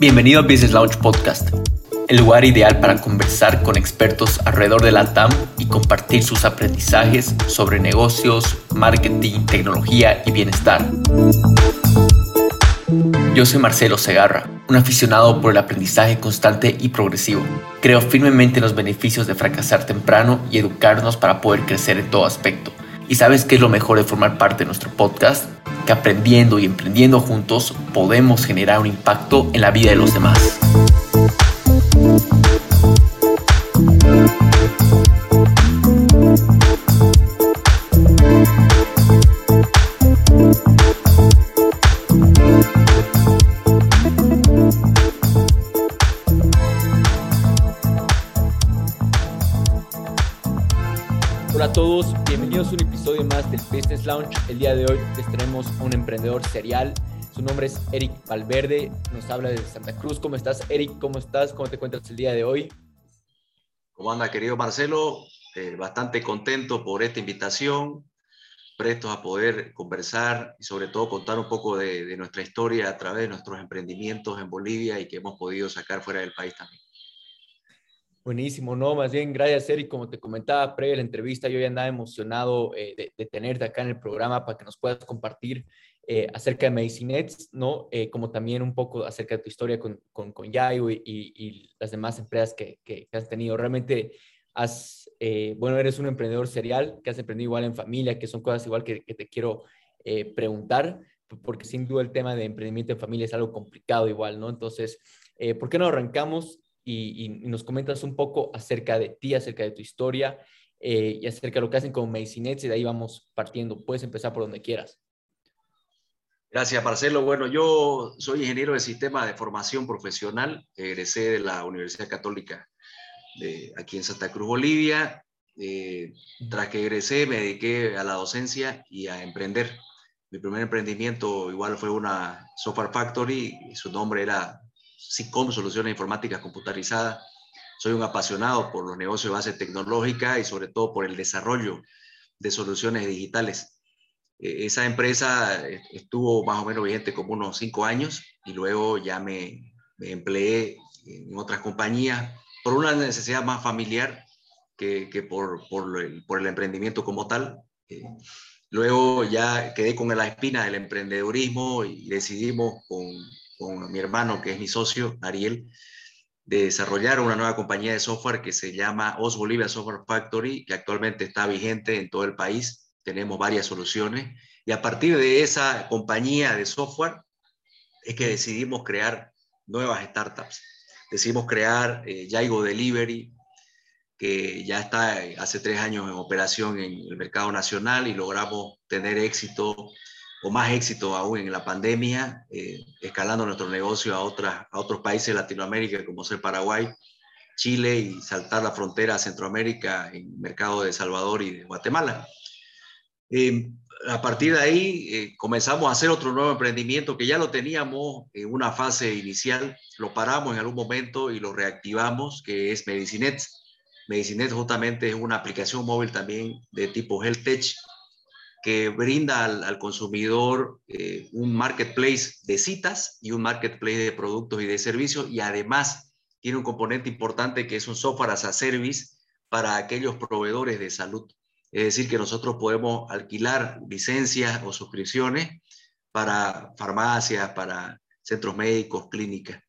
Bienvenido a Business Launch Podcast, el lugar ideal para conversar con expertos alrededor de la TAM y compartir sus aprendizajes sobre negocios, marketing, tecnología y bienestar. Yo soy Marcelo Segarra, un aficionado por el aprendizaje constante y progresivo. Creo firmemente en los beneficios de fracasar temprano y educarnos para poder crecer en todo aspecto. ¿Y sabes qué es lo mejor de formar parte de nuestro podcast? Que aprendiendo y emprendiendo juntos podemos generar un impacto en la vida de los demás. Hola a todos, bienvenidos a un episodio más del Business Launch. El día de hoy les tenemos un emprendedor serial. Su nombre es Eric Valverde, nos habla de Santa Cruz. ¿Cómo estás, Eric? ¿Cómo estás? ¿Cómo te encuentras el día de hoy? ¿Cómo anda, querido Marcelo? Eh, bastante contento por esta invitación, prestos a poder conversar y sobre todo contar un poco de, de nuestra historia a través de nuestros emprendimientos en Bolivia y que hemos podido sacar fuera del país también. Buenísimo, no, más bien, gracias, Eric. Como te comentaba previa la entrevista, yo ya andaba emocionado eh, de, de, tenerte acá en el programa para que nos puedas compartir eh, acerca de Medicinets, ¿no? Eh, como también un poco acerca de tu historia con, con, con Yayo y, y, las demás empresas que, que, que has tenido. Realmente has, eh, bueno, eres un emprendedor serial, que has emprendido igual en familia, que son cosas igual que, que te quiero eh, preguntar, porque sin duda el tema de emprendimiento en familia es algo complicado igual, ¿no? Entonces, eh, ¿por qué no arrancamos y, y, nos comentas un poco acerca de ti, acerca de tu historia eh, y acerca de lo que hacen con Medicinets y de ahí vamos partiendo. Puedes empezar por donde quieras. Gracias, Marcelo. Bueno, yo soy ingeniero de sistema de formación profesional, egresé de la Universidad Católica de aquí en Santa Cruz, Bolivia. Eh, tras que egresé, me dediqué a la docencia y a emprender. Mi primer emprendimiento igual fue una software factory su nombre era SICOM, Soluciones Informáticas Computarizadas. Soy un apasionado por los negocios de base tecnológica y sobre todo por el desarrollo de soluciones digitales. Eh, esa empresa estuvo más o menos vigente como unos cinco años y luego ya me, empleé en otras compañías por una necesidad más familiar que, por, el, emprendimiento como tal. Eh, luego ya quedé con la espina del emprendedurismo y decidimos con, con mi hermano, que es mi socio, Ariel, de desarrollar una nueva compañía de software que se llama Os Bolivia Software Factory, que actualmente está vigente en todo el país. Tenemos varias soluciones. Y a partir de esa compañía de software es que decidimos crear nuevas startups. Decidimos crear eh, Yaigo Delivery, que ya está hace tres años en operación en el mercado nacional y logramos tener éxito o más éxito aún en la pandemia, eh, escalando nuestro negocio a, otras, a otros países de Latinoamérica, como ser Paraguay, Chile y saltar la frontera a Centroamérica en mercado de Salvador y de Guatemala. Eh, a partir de ahí eh, comenzamos a hacer otro nuevo emprendimiento que ya lo teníamos en una fase inicial, lo paramos en algún momento y lo reactivamos, que es Medicinet. Medicinet justamente es una aplicación móvil también de tipo Health Tech, que brinda al, consumidor eh, un marketplace de citas y un marketplace de productos y de servicios y además tiene un componente importante que es un software as a service para aquellos proveedores de salud. Es decir, que nosotros podemos alquilar licencias o suscripciones para farmacias, para centros médicos, clínicas.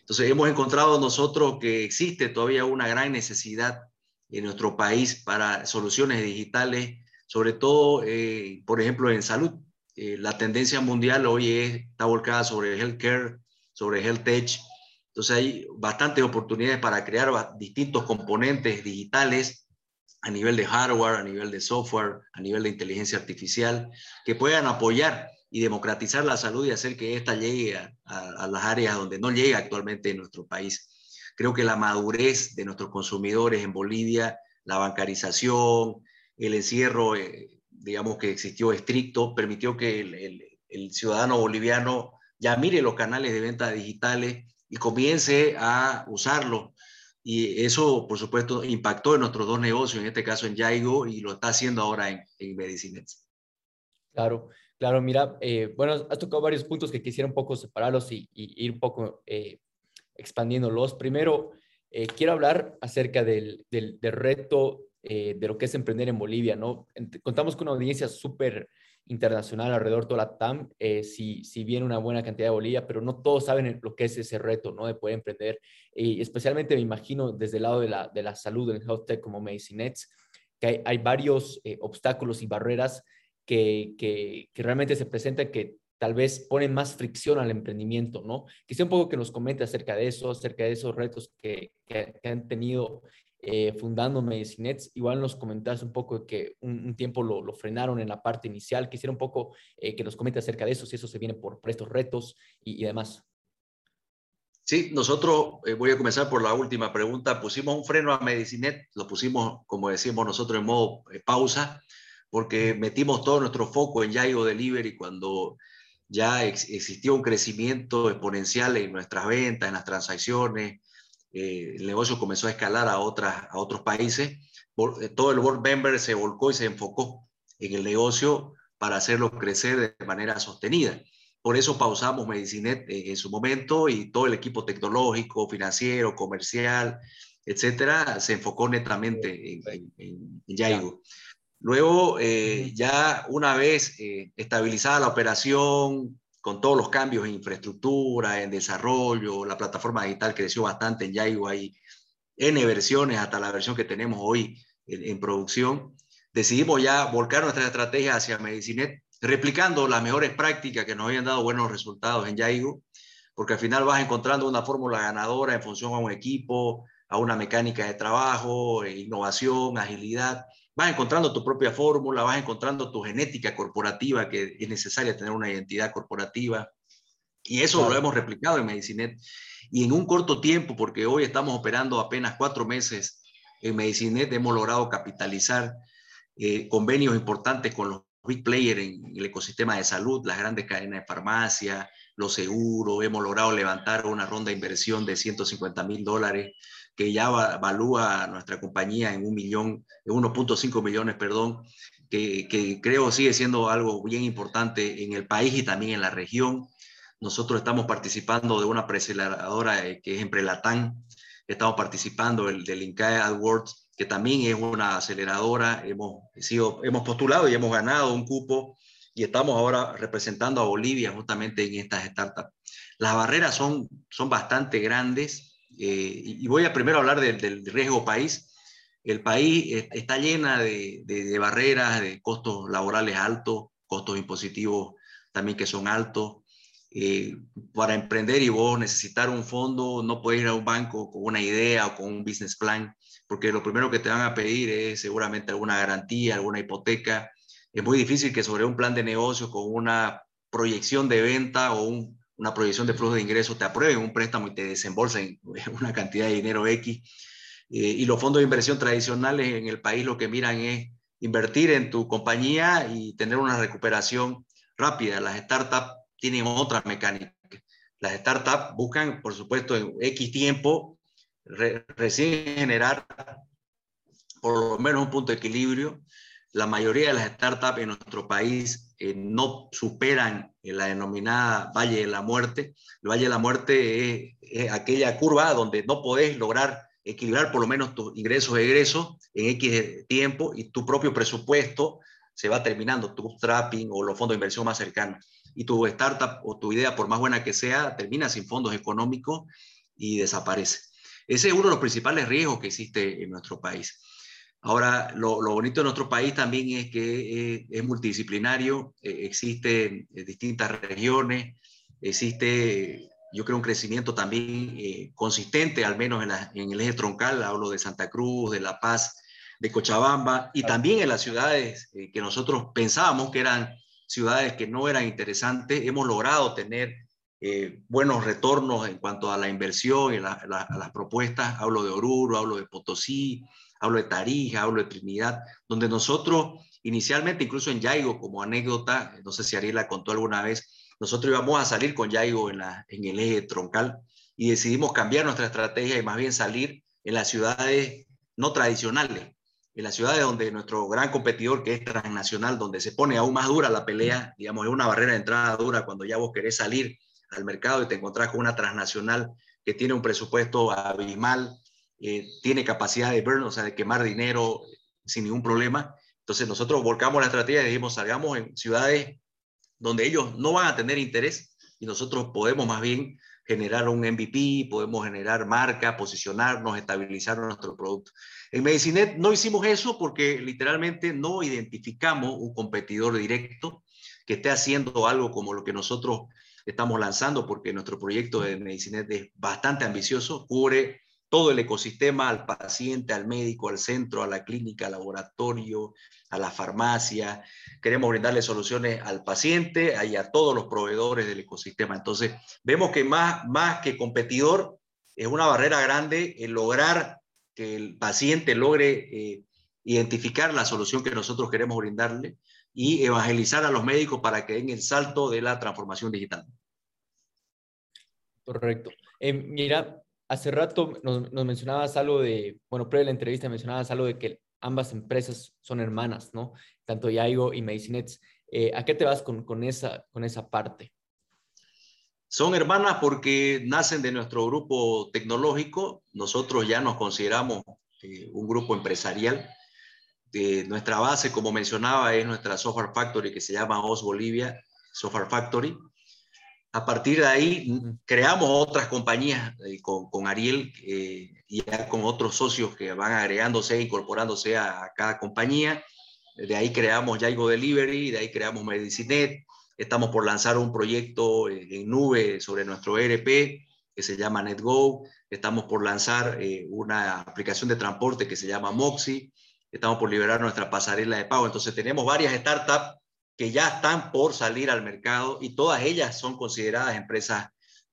Entonces, hemos encontrado nosotros que existe todavía una gran necesidad en nuestro país para soluciones digitales sobre todo, eh, por ejemplo, en salud. Eh, la tendencia mundial hoy es, está volcada sobre healthcare, sobre health tech. Entonces hay bastantes oportunidades para crear distintos componentes digitales a nivel de hardware, a nivel de software, a nivel de inteligencia artificial, que puedan apoyar y democratizar la salud y hacer que ésta llegue a, a, las áreas donde no llega actualmente en nuestro país. Creo que la madurez de nuestros consumidores en Bolivia, la bancarización, el encierro, eh, digamos que existió estricto, permitió que el, ciudadano boliviano ya mire los canales de venta digitales y comience a usarlo. Y eso, por supuesto, impactó en nuestros dos negocios, en este caso en Yaigo, y lo está haciendo ahora en, en Medicinets. Claro, claro, mira, eh, bueno, has tocado varios puntos que quisiera un poco separarlos y, ir un poco eh, expandiéndolos. Primero, eh, quiero hablar acerca del, del, reto eh, de lo que es emprender en Bolivia, ¿no? Contamos con una audiencia súper internacional alrededor de toda la TAM, eh, si, si bien una buena cantidad de Bolivia, pero no todos saben lo que es ese reto, ¿no? De poder emprender. Y especialmente me imagino desde el lado de la, de la salud en health tech como Medicinets, que hay, varios obstáculos y barreras que, que, que, realmente se presentan que tal vez ponen más fricción al emprendimiento, ¿no? Quisiera un poco que nos comente acerca de eso, acerca de esos retos que, que, han tenido eh, fundando Medicinets. Igual nos comentaste un poco que un, tiempo lo, frenaron en la parte inicial. Quisiera un poco eh, que nos comente acerca de eso, si eso se viene por, estos retos y, demás. Sí, nosotros, eh, voy a comenzar por la última pregunta, pusimos un freno a Medicinet, lo pusimos, como decimos nosotros, en modo pausa, porque metimos todo nuestro foco en Yaigo Delivery cuando ya existió un crecimiento exponencial en nuestras ventas, en las transacciones, eh, el negocio comenzó a escalar a, otras, a otros países, eh, todo el board member se volcó y se enfocó en el negocio para hacerlo crecer de manera sostenida. Por eso pausamos Medicinet en, su momento y todo el equipo tecnológico, financiero, comercial, etcétera, se enfocó netamente en, en, en Yaigo. Luego, eh, ya una vez eh, estabilizada la operación, con todos los cambios en infraestructura, en desarrollo, la plataforma digital creció bastante en Yaigo, hay N versiones hasta la versión que tenemos hoy en, producción. Decidimos ya volcar nuestra estrategia hacia Medicinet, replicando las mejores prácticas que nos habían dado buenos resultados en Yaigo, porque al final vas encontrando una fórmula ganadora en función a un equipo, a una mecánica de trabajo, eh, innovación, agilidad vas encontrando tu propia fórmula, vas encontrando tu genética corporativa, que es necesaria tener una identidad corporativa. Y eso lo hemos replicado en Medicinet. Y en un corto tiempo, porque hoy estamos operando apenas cuatro meses en Medicinet, hemos logrado capitalizar eh, convenios importantes con los big players en el ecosistema de salud, las grandes cadenas de farmacia, los seguros. Hemos logrado levantar una ronda de inversión de 150 mil dólares que ya evalúa nuestra compañía en un millón, 1.5 millones, perdón, que, que, creo sigue siendo algo bien importante en el país y también en la región. Nosotros estamos participando de una preaceleradora eh, que es Emprelatán, estamos participando del, del INCAE AdWords, que también es una aceleradora. Hemos, sido, hemos postulado y hemos ganado un cupo y estamos ahora representando a Bolivia justamente en estas startups. Las barreras son, son bastante grandes eh, y voy a primero hablar del, riesgo país. El país está llena de, barreras, de costos laborales altos, costos impositivos también que son altos. Eh, para emprender y vos necesitar un fondo, no puedes ir a un banco con una idea o con un business plan, porque lo primero que te van a pedir es seguramente alguna garantía, alguna hipoteca. Es muy difícil que sobre un plan de negocio con una proyección de venta o un una proyección de flujo de ingresos, te aprueben un préstamo y te desembolsen una cantidad de dinero X. Eh, y los fondos de inversión tradicionales en el país lo que miran es invertir en tu compañía y tener una recuperación rápida. Las startups tienen otra mecánica. Las startups buscan, por supuesto, en X tiempo, recién generar por lo menos un punto de equilibrio la mayoría de las startups en nuestro país eh, no superan la denominada Valle de la Muerte. El Valle de la Muerte es, aquella curva donde no podés lograr equilibrar por lo menos tus ingresos e egresos en X tiempo y tu propio presupuesto se va terminando, tu bootstrapping o los fondos de inversión más cercanos. Y tu startup o tu idea, por más buena que sea, termina sin fondos económicos y desaparece. Ese es uno de los principales riesgos que existe en nuestro país. Ahora, lo, bonito de nuestro país también es que eh, es multidisciplinario, eh, existen eh, distintas regiones, existe, yo creo, un crecimiento también consistente, al menos en, en, el eje troncal, hablo de Santa Cruz, de La Paz, de Cochabamba, y también en las ciudades que nosotros pensábamos que eran ciudades que no eran interesantes, hemos logrado tener buenos retornos en cuanto a la inversión y a las propuestas, hablo de Oruro, hablo de Potosí, hablo de Tarija, hablo de Trinidad, donde nosotros inicialmente, incluso en Yaigo, como anécdota, no sé si Ariela contó alguna vez, nosotros íbamos a salir con Yaigo en, la, en el eje troncal y decidimos cambiar nuestra estrategia y más bien salir en las ciudades no tradicionales, en las ciudades donde nuestro gran competidor, que es transnacional, donde se pone aún más dura la pelea, digamos, es una barrera de entrada dura cuando ya vos querés salir al mercado y te encontrás con una transnacional que tiene un presupuesto abismal, eh, tiene capacidad de burn, o sea, de quemar dinero sin ningún problema. Entonces nosotros volcamos la estrategia y dijimos, salgamos en ciudades donde ellos no van a tener interés y nosotros podemos más bien generar un MVP, podemos generar marca, posicionarnos, estabilizar nuestro producto. En Medicinet no hicimos eso porque literalmente no identificamos un competidor directo que esté haciendo algo como lo que nosotros estamos lanzando, porque nuestro proyecto de Medicinet es bastante ambicioso, cubre todo el ecosistema al paciente, al médico, al centro, a la clínica, al laboratorio, a la farmacia. Queremos brindarle soluciones al paciente y a todos los proveedores del ecosistema. Entonces, vemos que más, más que competidor, es una barrera grande el lograr que el paciente logre eh, identificar la solución que nosotros queremos brindarle y evangelizar a los médicos para que den el salto de la transformación digital. Correcto. Eh, mira, hace rato nos, mencionabas algo de, bueno, pre la entrevista mencionabas algo de que ambas empresas son hermanas, ¿no? Tanto Yaigo y Medicinets. Eh, ¿A qué te vas con, con, esa, con esa parte? Son hermanas porque nacen de nuestro grupo tecnológico. Nosotros ya nos consideramos eh, un grupo empresarial. Eh, nuestra base, como mencionaba, es nuestra Software Factory que se llama OS Bolivia Software Factory. A partir de ahí creamos otras compañías eh, con, Ariel y ya con otros socios que van agregándose, incorporándose a, cada compañía. De ahí creamos Yaigo Delivery, de ahí creamos Medicinet, Estamos por lanzar un proyecto en nube sobre nuestro ERP que se llama NetGo. Estamos por lanzar eh, una aplicación de transporte que se llama Moxie. Estamos por liberar nuestra pasarela de pago. Entonces tenemos varias startups que ya están por salir al mercado y todas ellas son consideradas empresas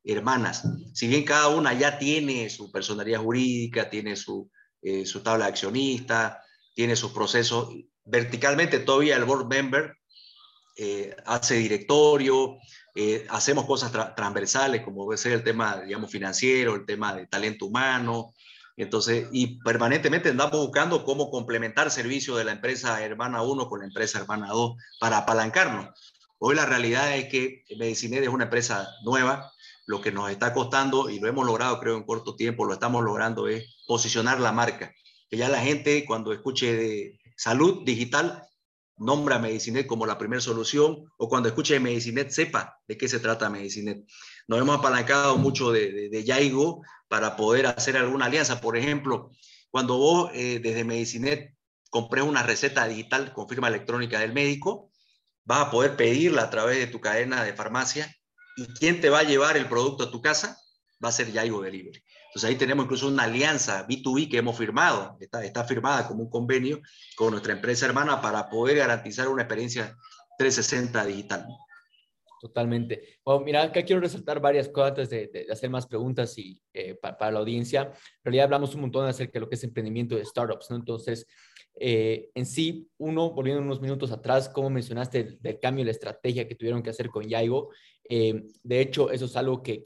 hermanas. Si bien cada una ya tiene su personalidad jurídica, tiene su, eh, su tabla de accionista, tiene sus procesos, verticalmente todavía el board member eh, hace directorio, eh, hacemos cosas transversales, como puede ser el tema, digamos, financiero, el tema de talento humano. Entonces, y permanentemente andamos buscando cómo complementar servicios de la empresa hermana 1 con la empresa hermana 2 para apalancarnos. Hoy la realidad es que Medicinet es una empresa nueva. Lo que nos está costando, y lo hemos logrado creo en corto tiempo, lo estamos logrando, es posicionar la marca. Que ya la gente cuando escuche de salud digital nombra Medicinet como la primera solución o cuando escuche Medicinet sepa de qué se trata Medicinet. Nos hemos apalancado mucho de, de, Yaigo para poder hacer alguna alianza. Por ejemplo, cuando vos eh, desde Medicinet compres una receta digital con firma electrónica del médico, vas a poder pedirla a través de tu cadena de farmacia y quién te va a llevar el producto a tu casa va a ser Yaigo Delivery. Entonces ahí tenemos incluso una alianza B2B que hemos firmado, está, está firmada como un convenio con nuestra empresa hermana para poder garantizar una experiencia 360 digital. Totalmente. Bueno, mira, acá quiero resaltar varias cosas antes de, hacer más preguntas y, eh, para, la audiencia. En realidad hablamos un montón acerca de lo que es emprendimiento de startups, ¿no? Entonces, eh, en sí, uno, volviendo unos minutos atrás, como mencionaste del, cambio de la estrategia que tuvieron que hacer con Yaigo, eh, de hecho, eso es algo que,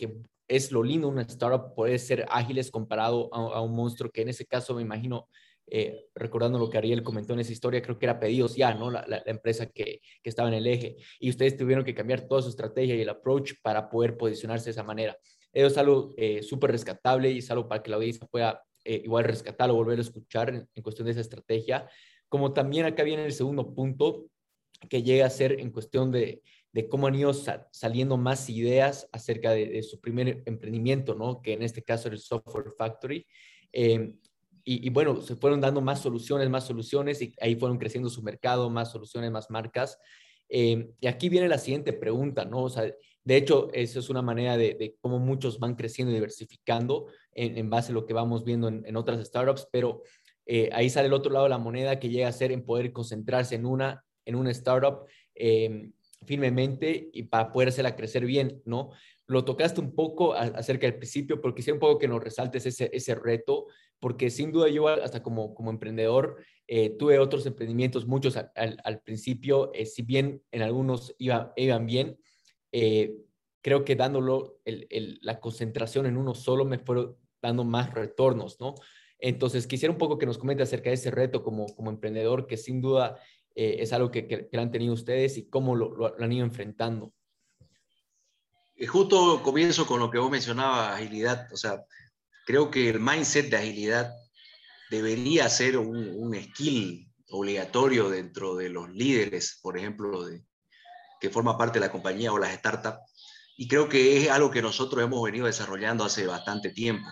es lo lindo una startup, puede ser ágiles comparado a, un monstruo que en ese caso me imagino, eh, recordando lo que Ariel comentó en esa historia, creo que era Pedidos Ya, ¿no? La, empresa que, que, estaba en el eje. Y ustedes tuvieron que cambiar toda su estrategia y el approach para poder posicionarse de esa manera. Eso es algo eh, súper rescatable y es algo para que la audiencia pueda eh, igual rescatar o volver a escuchar en, en cuestión de esa estrategia. Como también acá viene el segundo punto, que llega a ser en cuestión de, de cómo han ido saliendo más ideas acerca de, su primer emprendimiento, ¿no? Que en este caso era el Software Factory. Em, y, bueno, se fueron dando más soluciones, más soluciones, y ahí fueron creciendo su mercado, más soluciones, más marcas. Em, y aquí viene la siguiente pregunta, ¿no? O sea, de hecho, eso es una manera de, cómo muchos van creciendo y diversificando en, base a lo que vamos viendo en, otras startups, pero eh, ahí sale el otro lado de la moneda que llega a ser en poder concentrarse en una, en una startup eh, firmemente y para poder hacerla crecer bien, ¿no? Lo tocaste un poco acerca del principio, porque quisiera un poco que nos resaltes ese, ese reto, porque sin duda yo hasta como, como emprendedor eh, tuve otros emprendimientos, muchos al, principio, eh, si bien en algunos iba, iban bien, eh, creo que dándolo la concentración en uno solo me fueron dando más retornos, ¿no? Entonces, quisiera un poco que nos comente acerca de ese reto como, como emprendedor, que sin duda es algo que, han tenido ustedes y cómo lo, han ido enfrentando. Justo comienzo con lo que vos mencionabas, agilidad. O sea, creo que el mindset de agilidad debería ser un, un skill obligatorio dentro de los líderes, por ejemplo, de, que forma parte de la compañía o las startups. Y creo que es algo que nosotros hemos venido desarrollando hace bastante tiempo.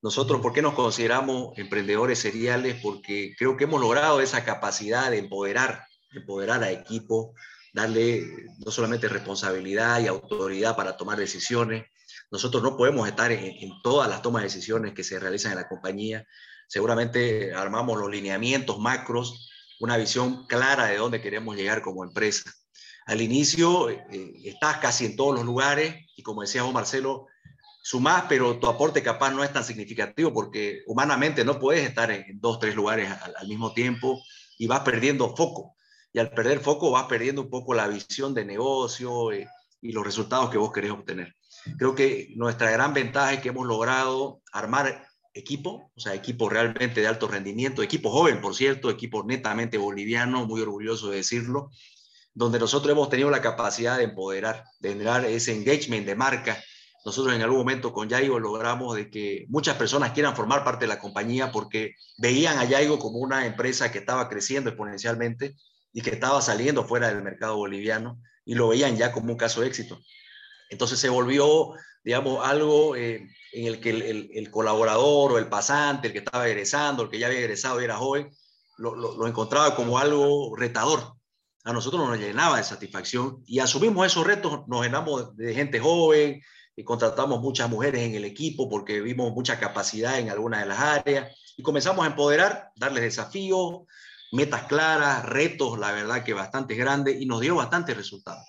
Nosotros, ¿por qué nos consideramos emprendedores seriales? Porque creo que hemos logrado esa capacidad de empoderar, empoderar a equipos, darle no solamente responsabilidad y autoridad para tomar decisiones. Nosotros no podemos estar en, en todas las tomas de decisiones que se realizan en la compañía, seguramente armamos los lineamientos macros, una visión clara de dónde queremos llegar como empresa. Al inicio eh, estás casi en todos los lugares y como decía vos, Marcelo, sumás, pero tu aporte capaz no es tan significativo porque humanamente no puedes estar en dos, tres lugares al, mismo tiempo y vas perdiendo foco. Y al perder foco vas perdiendo un poco la visión de negocio eh, y los resultados que vos querés obtener. Creo que nuestra gran ventaja es que hemos logrado armar equipo, o sea, equipo realmente de alto rendimiento, equipo joven, por cierto, equipo netamente boliviano, muy orgulloso de decirlo, donde nosotros hemos tenido la capacidad de empoderar, de generar ese engagement de marca. Nosotros en algún momento con Yaigo logramos de que muchas personas quieran formar parte de la compañía porque veían a Yaigo como una empresa que estaba creciendo exponencialmente y que estaba saliendo fuera del mercado boliviano y lo veían ya como un caso de éxito. Entonces se volvió, digamos, algo eh, en el que el, colaborador o el pasante, el que estaba egresando, el que ya había egresado y era joven, lo, encontraba como algo retador. A nosotros nos llenaba de satisfacción y asumimos esos retos, nos llenamos de gente joven y contratamos muchas mujeres en el equipo porque vimos mucha capacidad en algunas de las áreas y comenzamos a empoderar, darles desafíos, metas claras, retos, la verdad que bastante grandes y nos dio bastante resultados.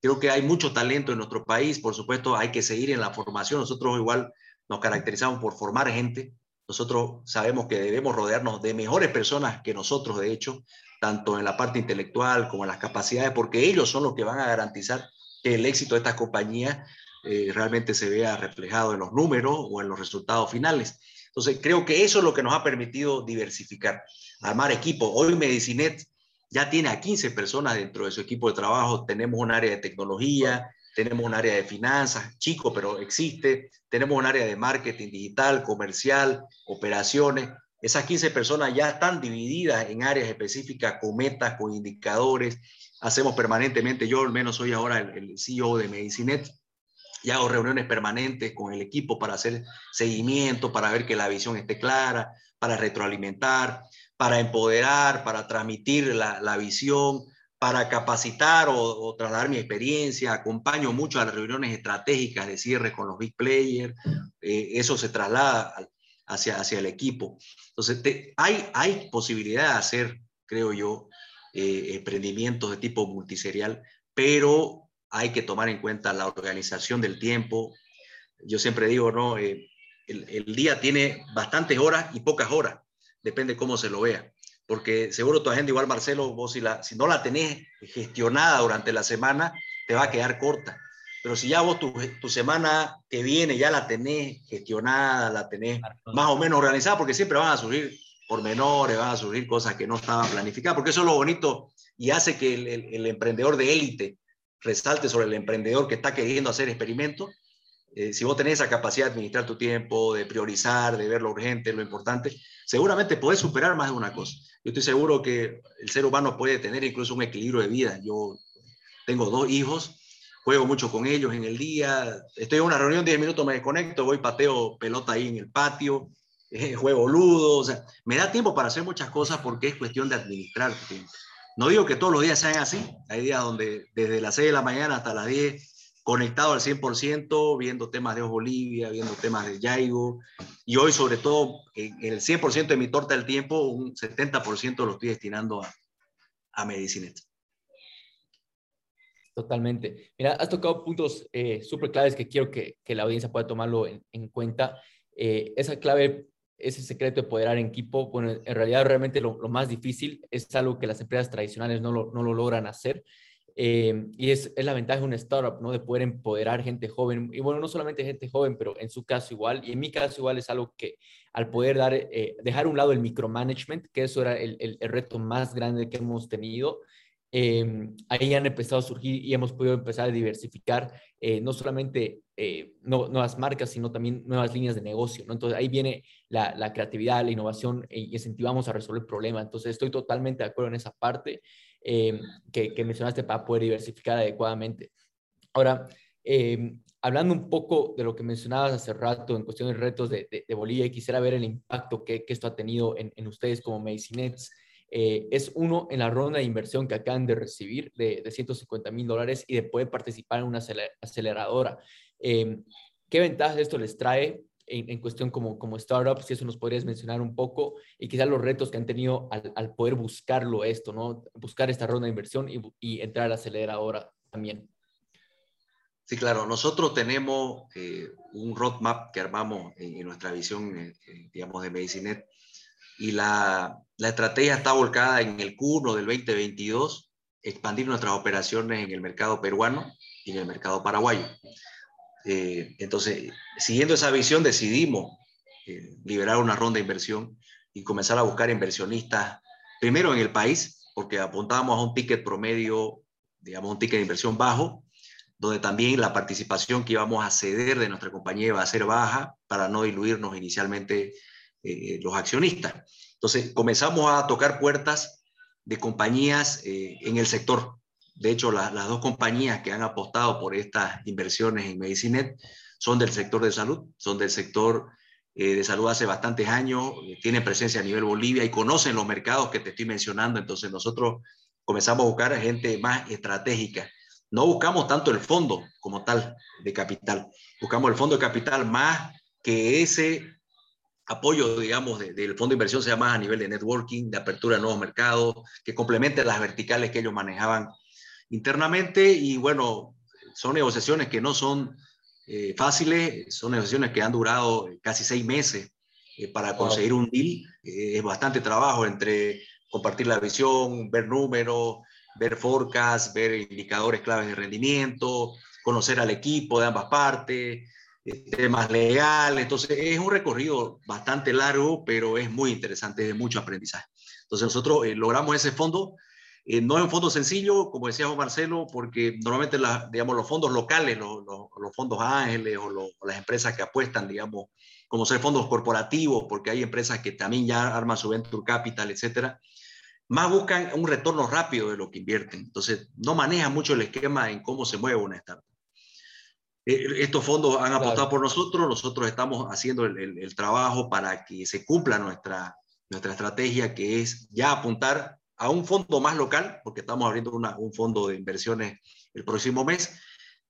Creo que hay mucho talento en nuestro país, por supuesto hay que seguir en la formación. Nosotros igual nos caracterizamos por formar gente. Nosotros sabemos que debemos rodearnos de mejores personas que nosotros, de hecho, tanto en la parte intelectual como en las capacidades, porque ellos son los que van a garantizar que el éxito de estas compañías eh, realmente se vea reflejado en los números o en los resultados finales. Entonces, creo que eso es lo que nos ha permitido diversificar, armar equipo. Hoy Medicinet ya tiene a 15 personas dentro de su equipo de trabajo. Tenemos un área de tecnología, tenemos un área de finanzas, chico, pero existe, tenemos un área de marketing digital, comercial, operaciones. Esas 15 personas ya están divididas en áreas específicas con metas, con indicadores. Hacemos permanentemente, yo al menos soy ahora el, CEO de Medicinet, y hago reuniones permanentes con el equipo para hacer seguimiento, para ver que la visión esté clara, para retroalimentar, para empoderar, para transmitir la, la visión, para capacitar o, trasladar mi experiencia, acompaño mucho a las reuniones estratégicas de cierre con los big players, eh, eso se traslada hacia, hacia el equipo. Entonces, hay, hay posibilidad de hacer, creo yo, eh, emprendimientos de tipo multiserial, pero hay que tomar en cuenta la organización del tiempo. Yo siempre digo, ¿no? Eh, el, el día tiene bastantes horas y pocas horas, depende cómo se lo vea porque seguro tu agenda, igual Marcelo, vos si, la, si no la tenés gestionada durante la semana, te va a quedar corta. Pero si ya vos tu, tu semana que viene ya la tenés gestionada, la tenés más o menos organizada, porque siempre van a surgir pormenores, van a surgir cosas que no estaban planificadas, porque eso es lo bonito y hace que el, el emprendedor de élite resalte sobre el emprendedor que está queriendo hacer experimentos eh, si vos tenés esa capacidad de administrar tu tiempo, de priorizar, de ver lo urgente, lo importante, seguramente podés superar más de una cosa. Yo estoy seguro que el ser humano puede tener incluso un equilibrio de vida. Yo tengo dos hijos, juego mucho con ellos en el día, estoy en una reunión, 10 minutos me desconecto, voy pateo pelota ahí en el patio, juego ludo, o sea, me da tiempo para hacer muchas cosas porque es cuestión de administrar tu tiempo. No digo que todos los días sean así, hay días donde desde las 6 de la mañana hasta las 10 conectado al 100%, viendo temas de Bolivia, viendo temas de Yaigo, y hoy sobre todo en el 100% de mi torta del tiempo, un 70% lo estoy destinando a, a Medicinet. Totalmente. Mira, has tocado puntos eh, súper claves que quiero que, que, la audiencia pueda tomarlo en, en cuenta. Eh, esa clave, ese secreto de poder en equipo, bueno, en realidad realmente lo, más difícil es algo que las empresas tradicionales no lo, no lo logran hacer. Eh, y es, es, la ventaja de una startup, ¿no? De poder empoderar gente joven. Y bueno, no solamente gente joven, pero en su caso igual. Y en mi caso igual es algo que al poder dar, eh, dejar un lado el micromanagement, que eso era el, el, reto más grande que hemos tenido, eh, ahí han empezado a surgir y hemos podido empezar a diversificar eh, no solamente eh, nuevas marcas, sino también nuevas líneas de negocio. ¿no? Entonces ahí viene la, creatividad, la innovación y incentivamos a resolver problemas. Entonces estoy totalmente de acuerdo en esa parte que, que, mencionaste para poder diversificar adecuadamente. Ahora, hablando un poco de lo que mencionabas hace rato en cuestión de retos de, de, Bolivia, quisiera ver el impacto que, esto ha tenido en, en ustedes como Medicinets. Eh, es uno en la ronda de inversión que acaban de recibir de, de 150 mil dólares y de poder participar en una aceleradora. Eh, ¿Qué ventajas esto les trae en, cuestión como, como startup? Si eso nos podrías mencionar un poco y quizás los retos que han tenido al, poder buscarlo esto, ¿no? Buscar esta ronda de inversión y, entrar a la aceleradora también. Sí, claro. Nosotros tenemos eh, un roadmap que armamos en, nuestra visión, digamos, de Medicinet, y la, estrategia está volcada en el Q1 del 2022, expandir nuestras operaciones en el mercado peruano y en el mercado paraguayo. Eh, entonces, siguiendo esa visión, decidimos eh, liberar una ronda de inversión y comenzar a buscar inversionistas, primero en el país, porque apuntábamos a un ticket promedio, digamos, un ticket de inversión bajo, donde también la participación que íbamos a ceder de nuestra compañía iba a ser baja para no diluirnos inicialmente eh, los accionistas. Entonces, comenzamos a tocar puertas de compañías eh, en el sector. De hecho, las dos compañías que han apostado por estas inversiones en Medicinet son del sector de salud, son del sector eh, de salud hace bastantes años, tienen presencia a nivel Bolivia y conocen los mercados que te estoy mencionando. Entonces, nosotros comenzamos a buscar a gente más estratégica. No buscamos tanto el fondo como tal de capital, buscamos el fondo de capital más que ese apoyo, digamos, del fondo de inversión sea más a nivel de networking, de apertura de nuevos mercados, que complemente las verticales que ellos manejaban internamente. Y bueno, son negociaciones que no son eh, fáciles, son negociaciones que han durado casi seis meses eh, para conseguir un deal. Eh, es bastante trabajo entre compartir la visión, ver números, ver forecasts, ver indicadores claves de rendimiento, conocer al equipo de ambas partes, temas legales. Entonces, es un recorrido bastante largo, pero es muy interesante, de mucho aprendizaje. Entonces, nosotros eh, logramos ese fondo. Eh, no es un fondo sencillo, como decía Marcelo, porque normalmente digamos, los fondos locales, los, los, fondos ángeles o, las empresas que apuestan, digamos, como ser fondos corporativos, porque hay empresas que también ya arman su venture capital, etcétera, más buscan un retorno rápido de lo que invierten. Entonces, no manejan mucho el esquema en cómo se mueve una startup. Eh, estos fondos han apostado por nosotros, nosotros estamos haciendo el, trabajo para que se cumpla nuestra, nuestra estrategia, que es ya apuntar a un fondo más local, porque estamos abriendo un fondo de inversiones el próximo mes.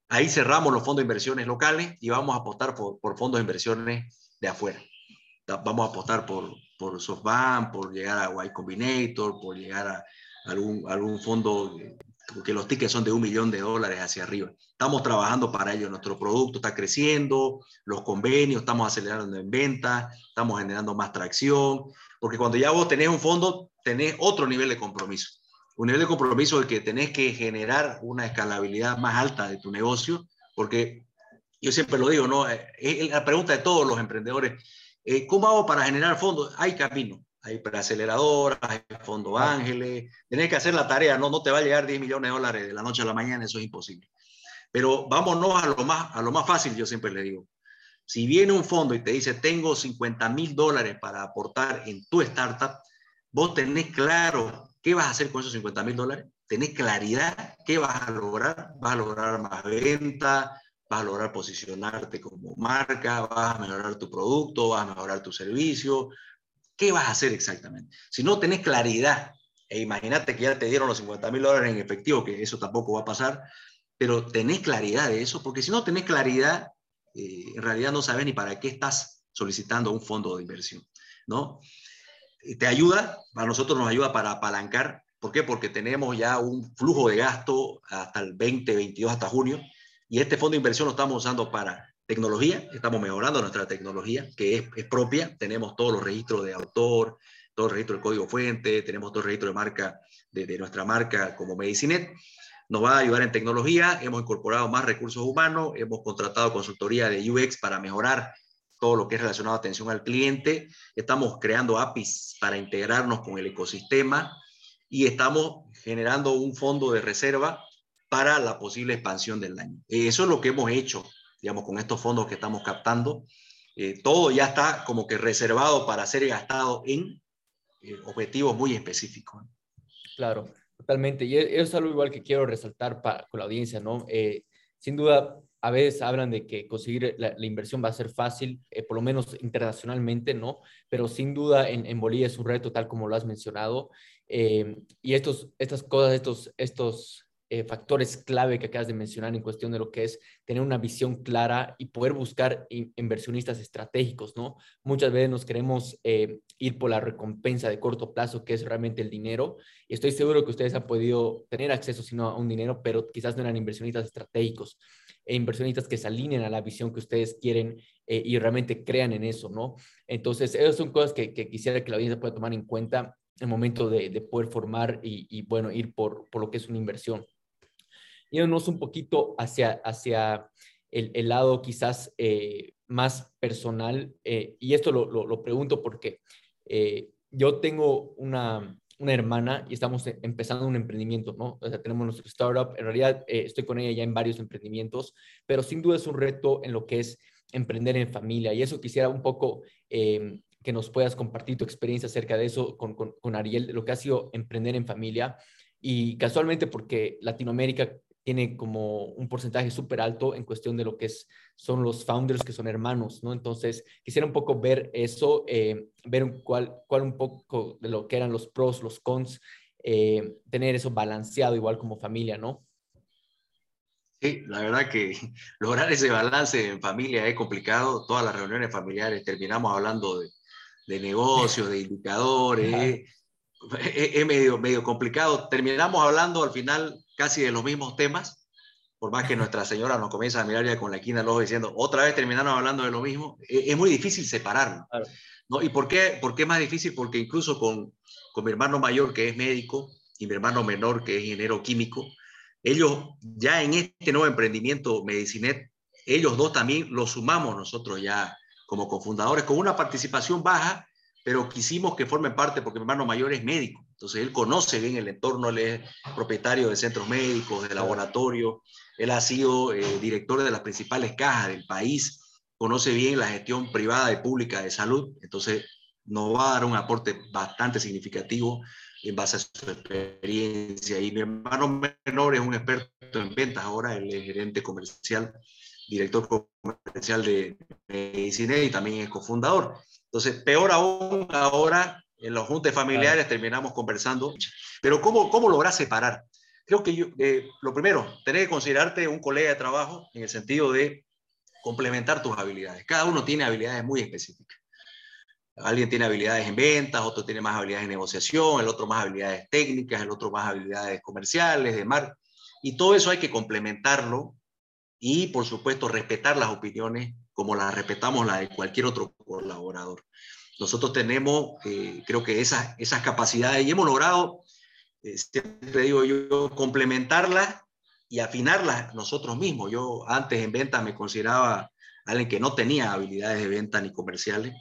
Ahí cerramos los fondos de inversiones locales y vamos a apostar por, por fondos de inversiones de afuera. Vamos a apostar por, por SoftBank, por llegar a Y Combinator, por llegar a algún, algún fondo porque los tickets son de un millón de dólares hacia arriba. Estamos trabajando para ello, nuestro producto está creciendo, los convenios, estamos acelerando en venta, estamos generando más tracción, porque cuando ya vos tenés un fondo, tenés otro nivel de compromiso. Un nivel de compromiso de que tenés que generar una escalabilidad más alta de tu negocio, porque yo siempre lo digo, ¿no? Eh, la pregunta de todos los emprendedores, eh, ¿cómo hago para generar fondos? Hay camino hay preaceleradoras, hay fondo ángeles, tenés que hacer la tarea, no, no te va a llegar 10 millones de dólares de la noche a la mañana, eso es imposible. Pero vámonos a lo más, a lo más fácil, yo siempre le digo. Si viene un fondo y te dice, tengo 50 mil dólares para aportar en tu startup, vos tenés claro qué vas a hacer con esos 50 mil dólares, tenés claridad qué vas a lograr, vas a lograr más venta, vas a lograr posicionarte como marca, vas a mejorar tu producto, vas a mejorar tu servicio, ¿Qué vas a hacer exactamente? Si no tenés claridad, e imagínate que ya te dieron los 50 mil dólares en efectivo, que eso tampoco va a pasar, pero tenés claridad de eso, porque si no tenés claridad, eh, en realidad no sabes ni para qué estás solicitando un fondo de inversión, ¿no? Te ayuda, a nosotros nos ayuda para apalancar, ¿por qué? Porque tenemos ya un flujo de gasto hasta el 2022, hasta junio, y este fondo de inversión lo estamos usando para tecnología, estamos mejorando nuestra tecnología, que es, propia, tenemos todos los registros de autor, todo el registro de código fuente, tenemos todo el registro de marca, de, de, nuestra marca como Medicinet, nos va a ayudar en tecnología, hemos incorporado más recursos humanos, hemos contratado consultoría de UX para mejorar todo lo que es relacionado a atención al cliente, estamos creando APIs para integrarnos con el ecosistema, y estamos generando un fondo de reserva para la posible expansión del año. Eso es lo que hemos hecho, digamos, con estos fondos que estamos captando. Eh, todo ya está como que reservado para ser gastado en eh, objetivos muy específicos. Claro, totalmente. Y eso es algo igual que quiero resaltar para, con la audiencia, ¿no? Eh, sin duda, a veces hablan de que conseguir la, inversión va a ser fácil, por lo menos internacionalmente, ¿no? Pero sin duda en, en, Bolivia es un reto, tal como lo has mencionado. y estos, estas cosas, estos, estos eh, factores clave que acabas de mencionar en cuestión de lo que es tener una visión clara y poder buscar inversionistas estratégicos, ¿no? Muchas veces nos queremos eh, ir por la recompensa de corto plazo, que es realmente el dinero, y estoy seguro que ustedes han podido tener acceso, sino a un dinero, pero quizás no eran inversionistas estratégicos, e inversionistas que se alineen a la visión que ustedes quieren eh, y realmente crean en eso, ¿no? Entonces, esas son cosas que, quisiera que la audiencia pueda tomar en cuenta en el momento de, poder formar y, y, bueno, ir por, por lo que es una inversión yéndonos un poquito hacia, hacia el, lado quizás eh, más personal, eh, y esto lo, lo, pregunto porque eh, yo tengo una, una, hermana y estamos empezando un emprendimiento, ¿no? O sea, tenemos nuestro startup, en realidad estoy con ella ya en varios emprendimientos, pero sin duda es un reto en lo que es emprender en familia, y eso quisiera un poco que nos puedas compartir tu experiencia acerca de eso con, con, con Ariel, lo que ha sido emprender en familia. Y casualmente porque Latinoamérica tiene como un porcentaje súper alto en cuestión de lo que es, son los founders que son hermanos, ¿no? Entonces, quisiera un poco ver eso, eh, ver cuál, cuál un poco de lo que eran los pros, los cons, eh, tener eso balanceado igual como familia, ¿no? Sí, la verdad que lograr ese balance en familia es complicado. Todas las reuniones familiares terminamos hablando de, de negocios, de indicadores. es, medio, medio complicado. Terminamos hablando al final casi de los mismos temas, por más que nuestra señora nos comienza a mirar ya con la quina al ojo diciendo, otra vez terminaron hablando de lo mismo, es, muy difícil separarlo. ¿no? ¿Y por qué, por qué es más difícil? Porque incluso con, con mi hermano mayor, que es médico, y mi hermano menor, que es ingeniero químico, ellos ya en este nuevo emprendimiento Medicinet, ellos dos también lo sumamos nosotros ya como cofundadores, con una participación baja, pero quisimos que formen parte porque mi hermano mayor es médico. Entonces él conoce bien el entorno, él es propietario de centros médicos, de laboratorio, él ha sido eh, director de las principales cajas del país, conoce bien la gestión privada y pública de salud, entonces nos va a dar un aporte bastante significativo en base a su experiencia. Y mi hermano menor es un experto en ventas, ahora él es gerente comercial, director comercial de Medicina y también es cofundador. Entonces, peor aún, ahora en los juntes familiares terminamos conversando. Pero ¿cómo, cómo lograr separar? Creo que yo, eh, lo primero, tener que considerarte un colega de trabajo en el sentido de complementar tus habilidades. Cada uno tiene habilidades muy específicas. Alguien tiene habilidades en ventas, otro tiene más habilidades en negociación, el otro más habilidades técnicas, el otro más habilidades comerciales, de mar. Y todo eso hay que complementarlo y, por supuesto, respetar las opiniones como las respetamos las de cualquier otro colaborador. Nosotros tenemos, eh, creo que esas, esas capacidades y hemos logrado, eh, siempre digo yo, complementarlas y afinarlas nosotros mismos. Yo antes en venta me consideraba alguien que no tenía habilidades de venta ni comerciales.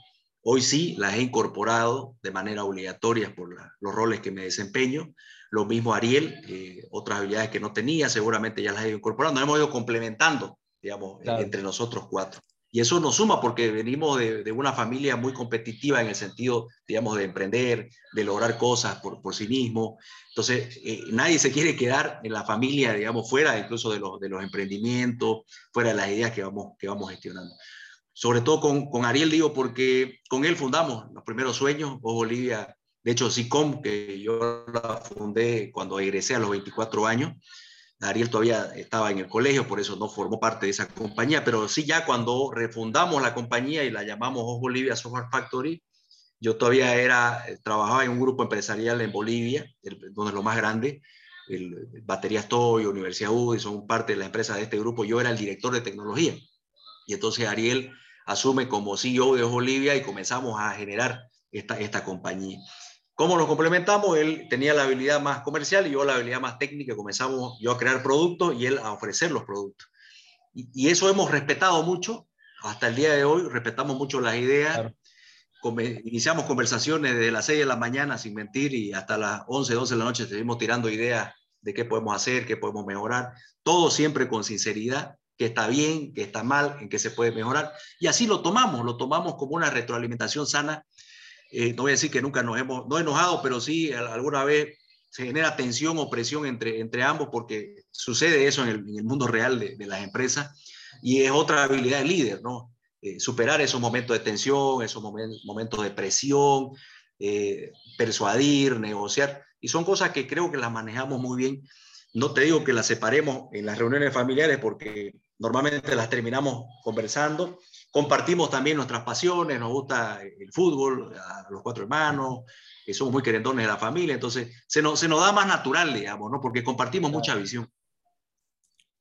Hoy sí las he incorporado de manera obligatoria por los roles que me desempeño. Lo mismo Ariel, eh, otras habilidades que no tenía, seguramente ya las he ido incorporando. Hemos ido complementando, digamos, entre nosotros cuatro. Y eso nos suma porque venimos de, una familia muy competitiva en el sentido, digamos, de emprender, de lograr cosas por, por sí mismo. Entonces, eh, nadie se quiere quedar en la familia, digamos, fuera incluso de los, de los emprendimientos, fuera de las ideas que vamos, que vamos gestionando. Sobre todo con, con Ariel, digo, porque con él fundamos los primeros sueños, vos Bolivia, de hecho, SICOM, que yo la fundé cuando egresé a los 24 años, Ariel todavía estaba en el colegio, por eso no formó parte de esa compañía, pero sí ya cuando refundamos la compañía y la llamamos Bolivia Software Factory, yo todavía era, trabajaba en un grupo empresarial en Bolivia, donde es lo más grande, el, Baterías Toyo, Universidad UDI, son parte de la empresa de este grupo, yo era el director de tecnología. Y entonces Ariel asume como CEO de Bolivia y comenzamos a generar esta, esta compañía. ¿Cómo nos complementamos? Él tenía la habilidad más comercial y yo la habilidad más técnica. Comenzamos yo a crear productos y él a ofrecer los productos. Y, eso hemos respetado mucho. Hasta el día de hoy respetamos mucho las ideas. iniciamos conversaciones desde las 6 de la mañana sin mentir y hasta las 11, 12 de la noche seguimos tirando ideas de qué podemos hacer, qué podemos mejorar, todo siempre con sinceridad, que está bien, que está mal, en qué se puede mejorar. Y así lo tomamos, lo tomamos como una retroalimentación sana. Eh, no voy a decir que nunca nos hemos, no enojado, pero sí alguna vez se genera tensión o presión entre, entre ambos porque sucede eso en el, mundo real de, las empresas y es otra habilidad de líder, ¿no? Eh, superar esos momentos de tensión, esos momentos de presión, eh, persuadir, negociar. Y son cosas que creo que las manejamos muy bien. No te digo que las separemos en las reuniones familiares porque normalmente las terminamos conversando. Compartimos también nuestras pasiones, nos gusta el fútbol, a los cuatro hermanos, somos muy querendones de la familia, entonces se nos, se nos da más natural, digamos, ¿no? Porque compartimos mucha visión.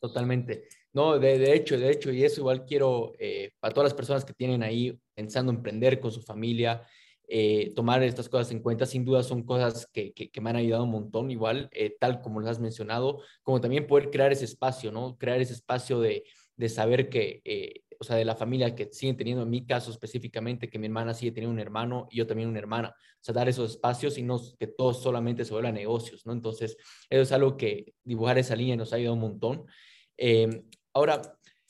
Totalmente. No, de, de, hecho, de hecho, y eso igual quiero, eh, para todas las personas que tienen ahí pensando emprender con su familia, eh, tomar estas cosas en cuenta. Sin duda son cosas que, que, me han ayudado un montón, igual, eh, tal como lo has mencionado, como también poder crear ese espacio, ¿no? Crear ese espacio de, de saber que, eh, o sea, de la familia que siguen teniendo, en mi caso específicamente, que mi hermana sigue teniendo un hermano y yo también una hermana. O sea, dar esos espacios y no que todo solamente se vuelva negocios, ¿no? Entonces, eso es algo que dibujar esa línea nos ha ayudado un montón. ahora,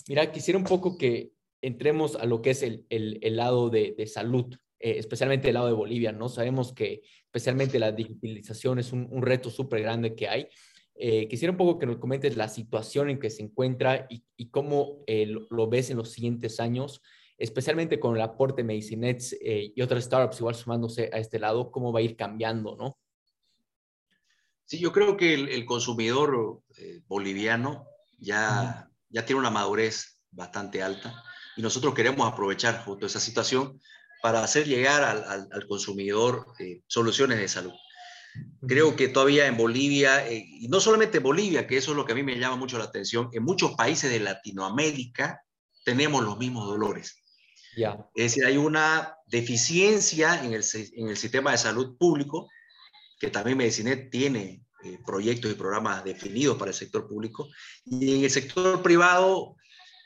mira, quisiera un poco que entremos a lo que es el, el, el lado de, de salud, eh, especialmente del lado de Bolivia, ¿no? Sabemos que especialmente la digitalización es un, reto súper grande que hay. Eh, quisiera un poco que nos comentes la situación en que se encuentra y, cómo eh, lo, ves en los siguientes años, especialmente con el aporte de Medicinets y otras startups igual sumándose a este lado, cómo va a ir cambiando, ¿no? Sí, yo creo que el, consumidor boliviano ya, ya tiene una madurez bastante alta y nosotros queremos aprovechar justo esa situación para hacer llegar al, consumidor eh, soluciones de salud. Creo que todavía en Bolivia, eh, y no solamente en Bolivia, que eso es lo que a mí me llama mucho la atención, en muchos países de Latinoamérica tenemos los mismos dolores. Ya. Es decir, hay una deficiencia en el, en el sistema de salud público, que también Medicinet tiene eh, proyectos y programas definidos para el sector público, y en el sector privado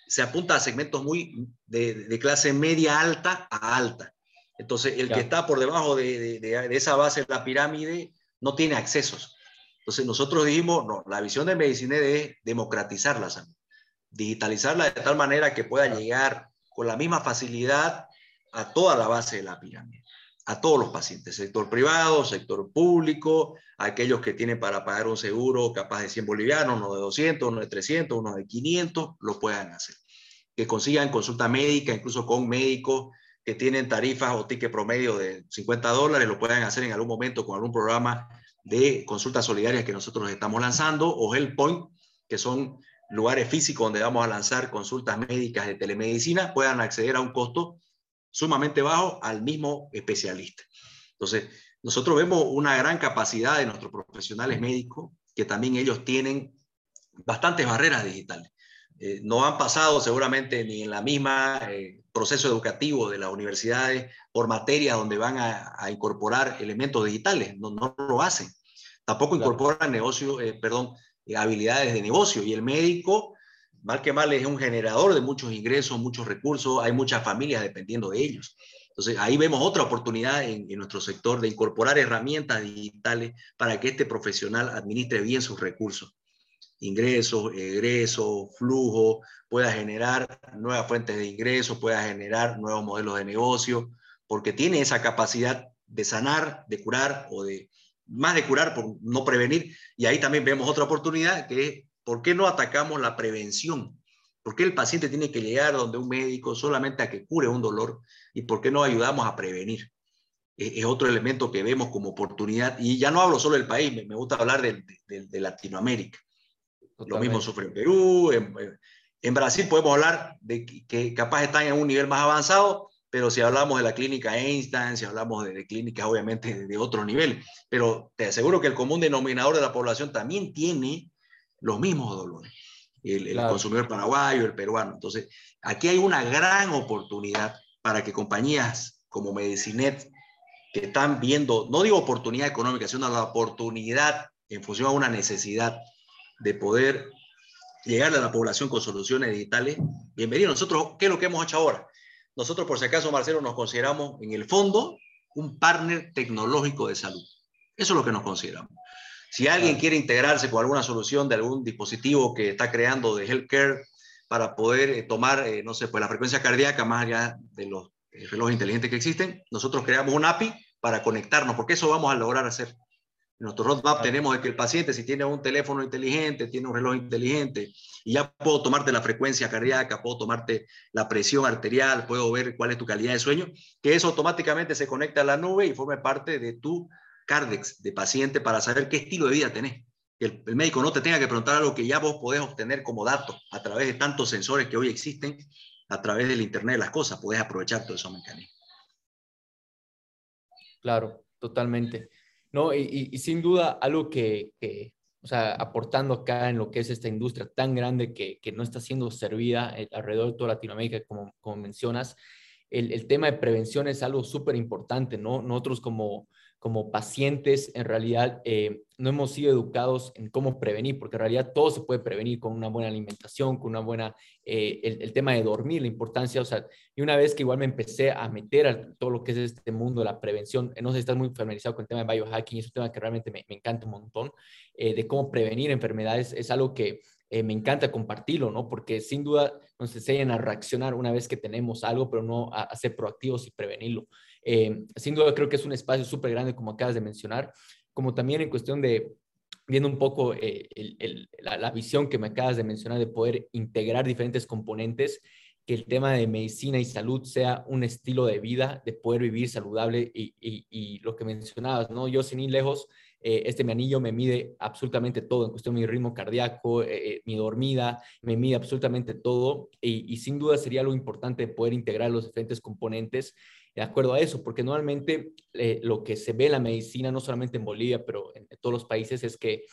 se apunta a segmentos muy de, clase media alta a alta. Entonces, el que está por debajo de, de, esa base de la pirámide no tiene accesos. Entonces, nosotros dijimos, no, la visión de Medicina es democratizar la salud, digitalizarla de tal manera que pueda llegar con la misma facilidad a toda la base de la pirámide, a todos los pacientes, sector privado, sector público, aquellos que tienen para pagar un seguro capaz de 100 bolivianos, uno de 200, uno de 300, uno de 500, lo puedan hacer que consigan consulta médica, incluso con médicos que tienen tarifas o ticket promedio de 50 dólares, lo puedan hacer en algún momento con algún programa de consultas solidarias que nosotros estamos lanzando, o Point, que son lugares físicos donde vamos a lanzar consultas médicas de telemedicina, puedan acceder a un costo sumamente bajo al mismo especialista. Entonces, nosotros vemos una gran capacidad de nuestros profesionales médicos, que también ellos tienen bastantes barreras digitales. Eh, no han pasado seguramente ni en la misma eh, proceso educativo de las universidades por materias donde van a, incorporar elementos digitales, no, no, lo hacen. Tampoco incorporan negocio, eh, perdón, habilidades de negocio. Y el médico, mal que mal, es un generador de muchos ingresos, muchos recursos, hay muchas familias dependiendo de ellos. Entonces, ahí vemos otra oportunidad en, en, nuestro sector de incorporar herramientas digitales para que este profesional administre bien sus recursos ingresos, egresos, flujo, pueda generar nuevas fuentes de ingresos, pueda generar nuevos modelos de negocio, porque tiene esa capacidad de sanar, de curar o de más de curar por no prevenir. Y ahí también vemos otra oportunidad que es, ¿por qué no atacamos la prevención? ¿Por qué el paciente tiene que llegar donde un médico solamente a que cure un dolor? ¿Y por qué no ayudamos a prevenir? Es, otro elemento que vemos como oportunidad. Y ya no hablo solo del país, me, gusta hablar de Latinoamérica. Lo mismo sufre en Perú, en, Brasil podemos hablar de que, capaz están en un nivel más avanzado, pero si hablamos de la clínica Einstein, si hablamos de, clínicas obviamente de, otro nivel, pero te aseguro que el común denominador de la población también tiene los mismos dolores. El, consumidor paraguayo, el peruano. Entonces, aquí hay una gran oportunidad para que compañías como Medicinet, que están viendo, no digo oportunidad económica, sino la oportunidad en función a una necesidad de poder llegar a la población con soluciones digitales, bienvenido. Nosotros, ¿qué es lo que hemos hecho ahora? nosotros por si acaso, Marcelo, nos consideramos en el fondo un partner tecnológico de salud. Eso es lo que nos consideramos. Si alguien quiere integrarse con alguna solución de algún dispositivo que está creando de healthcare para poder eh, tomar, eh, no sé, pues la frecuencia cardíaca más allá de los eh, relojes inteligentes que existen, nosotros creamos un API para conectarnos, porque eso vamos a lograr hacer. En nuestro roadmap tenemos que el paciente, si tiene un teléfono inteligente, tiene un reloj inteligente, y ya puedo tomarte la frecuencia cardíaca, puedo tomarte la presión arterial, puedo ver cuál es tu calidad de sueño, que eso automáticamente se conecta a la nube y forme parte de tu Cardex de paciente para saber qué estilo de vida tenés. Que el, el, médico no te tenga que preguntar algo que ya vos podés obtener como dato a través de tantos sensores que hoy existen, a través del Internet de las cosas, podés aprovechar todos esos mecanismos. Claro, totalmente. No, y, sin duda algo que, que, o sea, aportando acá en lo que es esta industria tan grande que, que no está siendo servida eh, alrededor de toda Latinoamérica, como, como mencionas, el, el, tema de prevención es algo súper importante, ¿no? Nosotros como, como pacientes, en realidad eh, no hemos sido educados en cómo prevenir, porque en realidad todo se puede prevenir con una buena alimentación, con una buena, eh, el, tema de dormir, la importancia, o sea, y una vez que igual me empecé a meter a todo lo que es este mundo de la prevención, eh, no sé si estás muy familiarizado con el tema de biohacking, es un tema que realmente me, me encanta un montón, de cómo prevenir enfermedades, es algo que me encanta compartirlo, ¿no? Porque sin duda nos enseñan a reaccionar una vez que tenemos algo, pero no a, a ser proactivos y prevenirlo. Eh, sin duda creo que es un espacio súper grande, como acabas de mencionar, como también en cuestión de, viendo un poco eh, la, visión que me acabas de mencionar de poder integrar diferentes componentes, que el tema de medicina y salud sea un estilo de vida, de poder vivir saludable y, lo que mencionabas, ¿no? Yo sin ir lejos, eh, este mi anillo me mide absolutamente todo, en cuestión de mi ritmo cardíaco, mi dormida, me mide absolutamente todo y, y, sin duda sería lo importante poder integrar los diferentes componentes de acuerdo a eso, porque normalmente eh, lo que se ve en la medicina, no solamente en Bolivia, pero en, todos los países, es que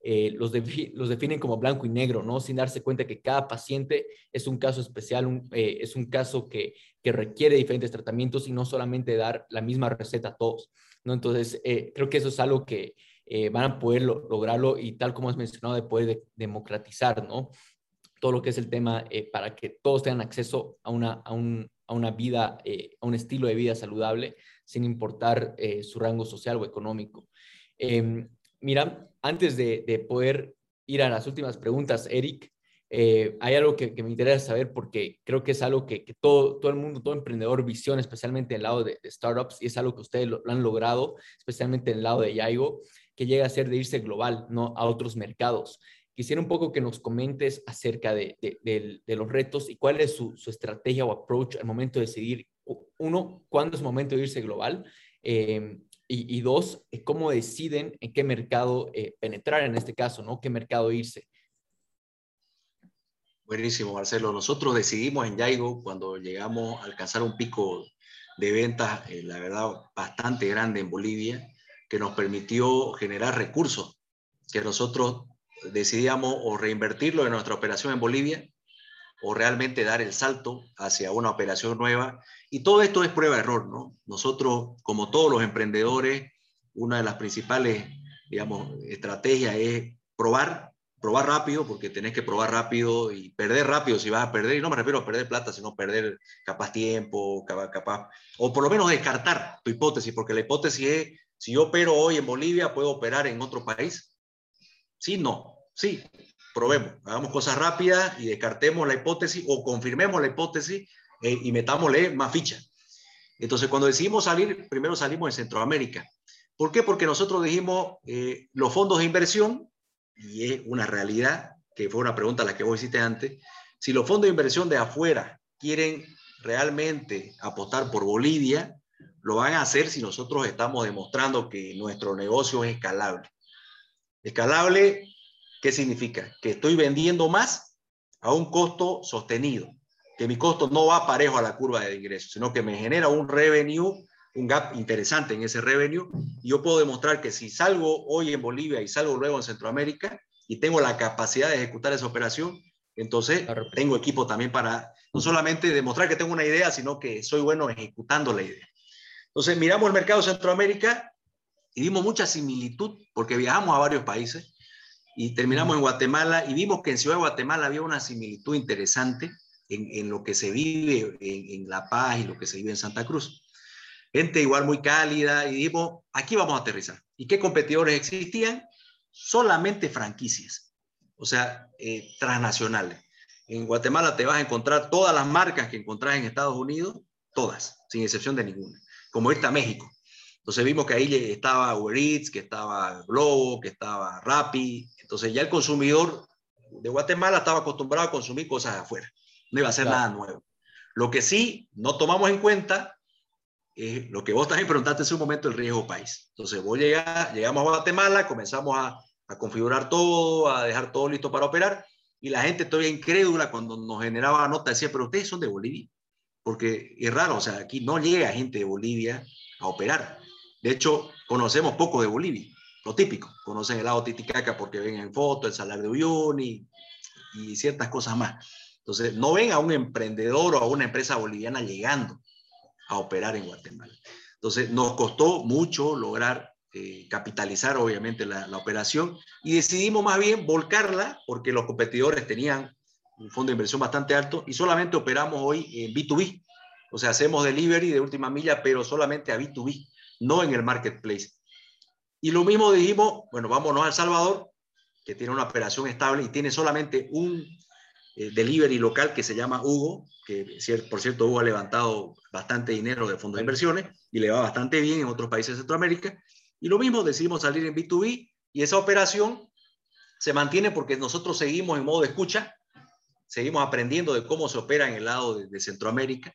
eh, los, los, definen como blanco y negro, ¿no? Sin darse cuenta que cada paciente es un caso especial, eh, es un caso que, que, requiere diferentes tratamientos y no solamente dar la misma receta a todos, ¿no? Entonces, creo que eso es algo que van a poder lograrlo y tal como has mencionado, de poder democratizar, ¿no? Todo lo que es el tema para que todos tengan acceso a, una, a, un, a una vida, eh, a un estilo de vida saludable, sin importar eh, su rango social o económico. Em, mira, antes de, poder ir a las últimas preguntas, Eric, eh, hay algo que, me interesa saber porque creo que es algo que, todo, todo el mundo, todo emprendedor visiona, especialmente en el lado de, startups, y es algo que ustedes lo, han logrado, especialmente en el lado de Yaigo, que llega a ser de irse global, ¿no? A otros mercados. Quisiera un poco que nos comentes acerca de, los retos y cuál es su, estrategia o approach al momento de decidir, uno, cuándo es momento de irse global eh, y, dos, eh, cómo deciden en qué mercado eh, penetrar en este caso, ¿no? ¿Qué mercado irse? Buenísimo, Marcelo. Nosotros decidimos en Yaigo, cuando llegamos a alcanzar un pico de ventas, la verdad, bastante grande en Bolivia, que nos permitió generar recursos que nosotros decidíamos o reinvertirlo en nuestra operación en Bolivia o realmente dar el salto hacia una operación nueva. Y todo esto es prueba-error, ¿no? Nosotros, como todos los emprendedores, una de las principales, digamos, estrategias es probar, probar rápido, porque tenés que probar rápido y perder rápido si vas a perder, y no me refiero a perder plata, sino perder capaz tiempo, capaz, capaz o por lo menos descartar tu hipótesis, porque la hipótesis es, si yo opero hoy en Bolivia, ¿puedo operar en otro país? Sí, no. Sí, probemos. Hagamos cosas rápidas y descartemos la hipótesis o confirmemos la hipótesis eh, y metámosle más ficha. Entonces, cuando decidimos salir, primero salimos en Centroamérica. ¿Por qué? Porque nosotros dijimos eh, los fondos de inversión, y es una realidad, que fue una pregunta a la que vos hiciste antes, si los fondos de inversión de afuera quieren realmente apostar por Bolivia, lo van a hacer si nosotros estamos demostrando que nuestro negocio es escalable. Escalable, ¿qué significa? Que estoy vendiendo más a un costo sostenido, que mi costo no va parejo a la curva de ingresos, sino que me genera un revenue, un gap interesante en ese revenue, y yo puedo demostrar que si salgo hoy en Bolivia y salgo luego en Centroamérica y tengo la capacidad de ejecutar esa operación, entonces tengo equipo también para no solamente demostrar que tengo una idea, sino que soy bueno ejecutando la idea. Entonces miramos el mercado de Centroamérica y vimos mucha similitud porque viajamos a varios países y terminamos en Guatemala y vimos que en Ciudad de Guatemala había una similitud interesante en, lo que se vive en, La Paz y lo que se vive en Santa Cruz. Gente igual muy cálida y dijimos, aquí vamos a aterrizar. ¿Y qué competidores existían? Solamente franquicias, o sea, eh, transnacionales. En Guatemala te vas a encontrar todas las marcas que encontrás en Estados Unidos, todas, sin excepción de ninguna, como irte a México. Entonces vimos que ahí estaba Uber Eats, que estaba Globo, que estaba Rappi. Entonces ya el consumidor de Guatemala estaba acostumbrado a consumir cosas de afuera. No iba a ser nada nuevo. Lo que sí no tomamos en cuenta es lo que vos también preguntaste hace un momento, el riesgo país. Entonces vos llegás, llegamos a Guatemala, comenzamos a, a configurar todo, a dejar todo listo para operar y la gente todavía incrédula cuando nos generaba nota decía, pero ustedes son de Bolivia. Porque es raro, o sea, aquí no llega gente de Bolivia a operar. De hecho, conocemos poco de Bolivia, lo típico. Conocen el lago Titicaca porque ven en foto, el Salar de Uyuni y ciertas cosas más. Entonces, no ven a un emprendedor o a una empresa boliviana llegando a operar en Guatemala. Entonces, nos costó mucho lograr eh, capitalizar, obviamente, la, la, operación y decidimos más bien volcarla porque los competidores tenían un fondo de inversión bastante alto y solamente operamos hoy en B2B. O sea, hacemos delivery de última milla, pero solamente a B2B, no en el marketplace. Y lo mismo dijimos, bueno, vámonos a El Salvador, que tiene una operación estable y tiene solamente un eh, delivery local que se llama Hugo, que por cierto Hugo ha levantado bastante dinero de fondos de inversiones y le va bastante bien en otros países de Centroamérica. Y lo mismo, decidimos salir en B2B y esa operación se mantiene porque nosotros seguimos en modo de escucha, seguimos aprendiendo de cómo se opera en el lado de, Centroamérica.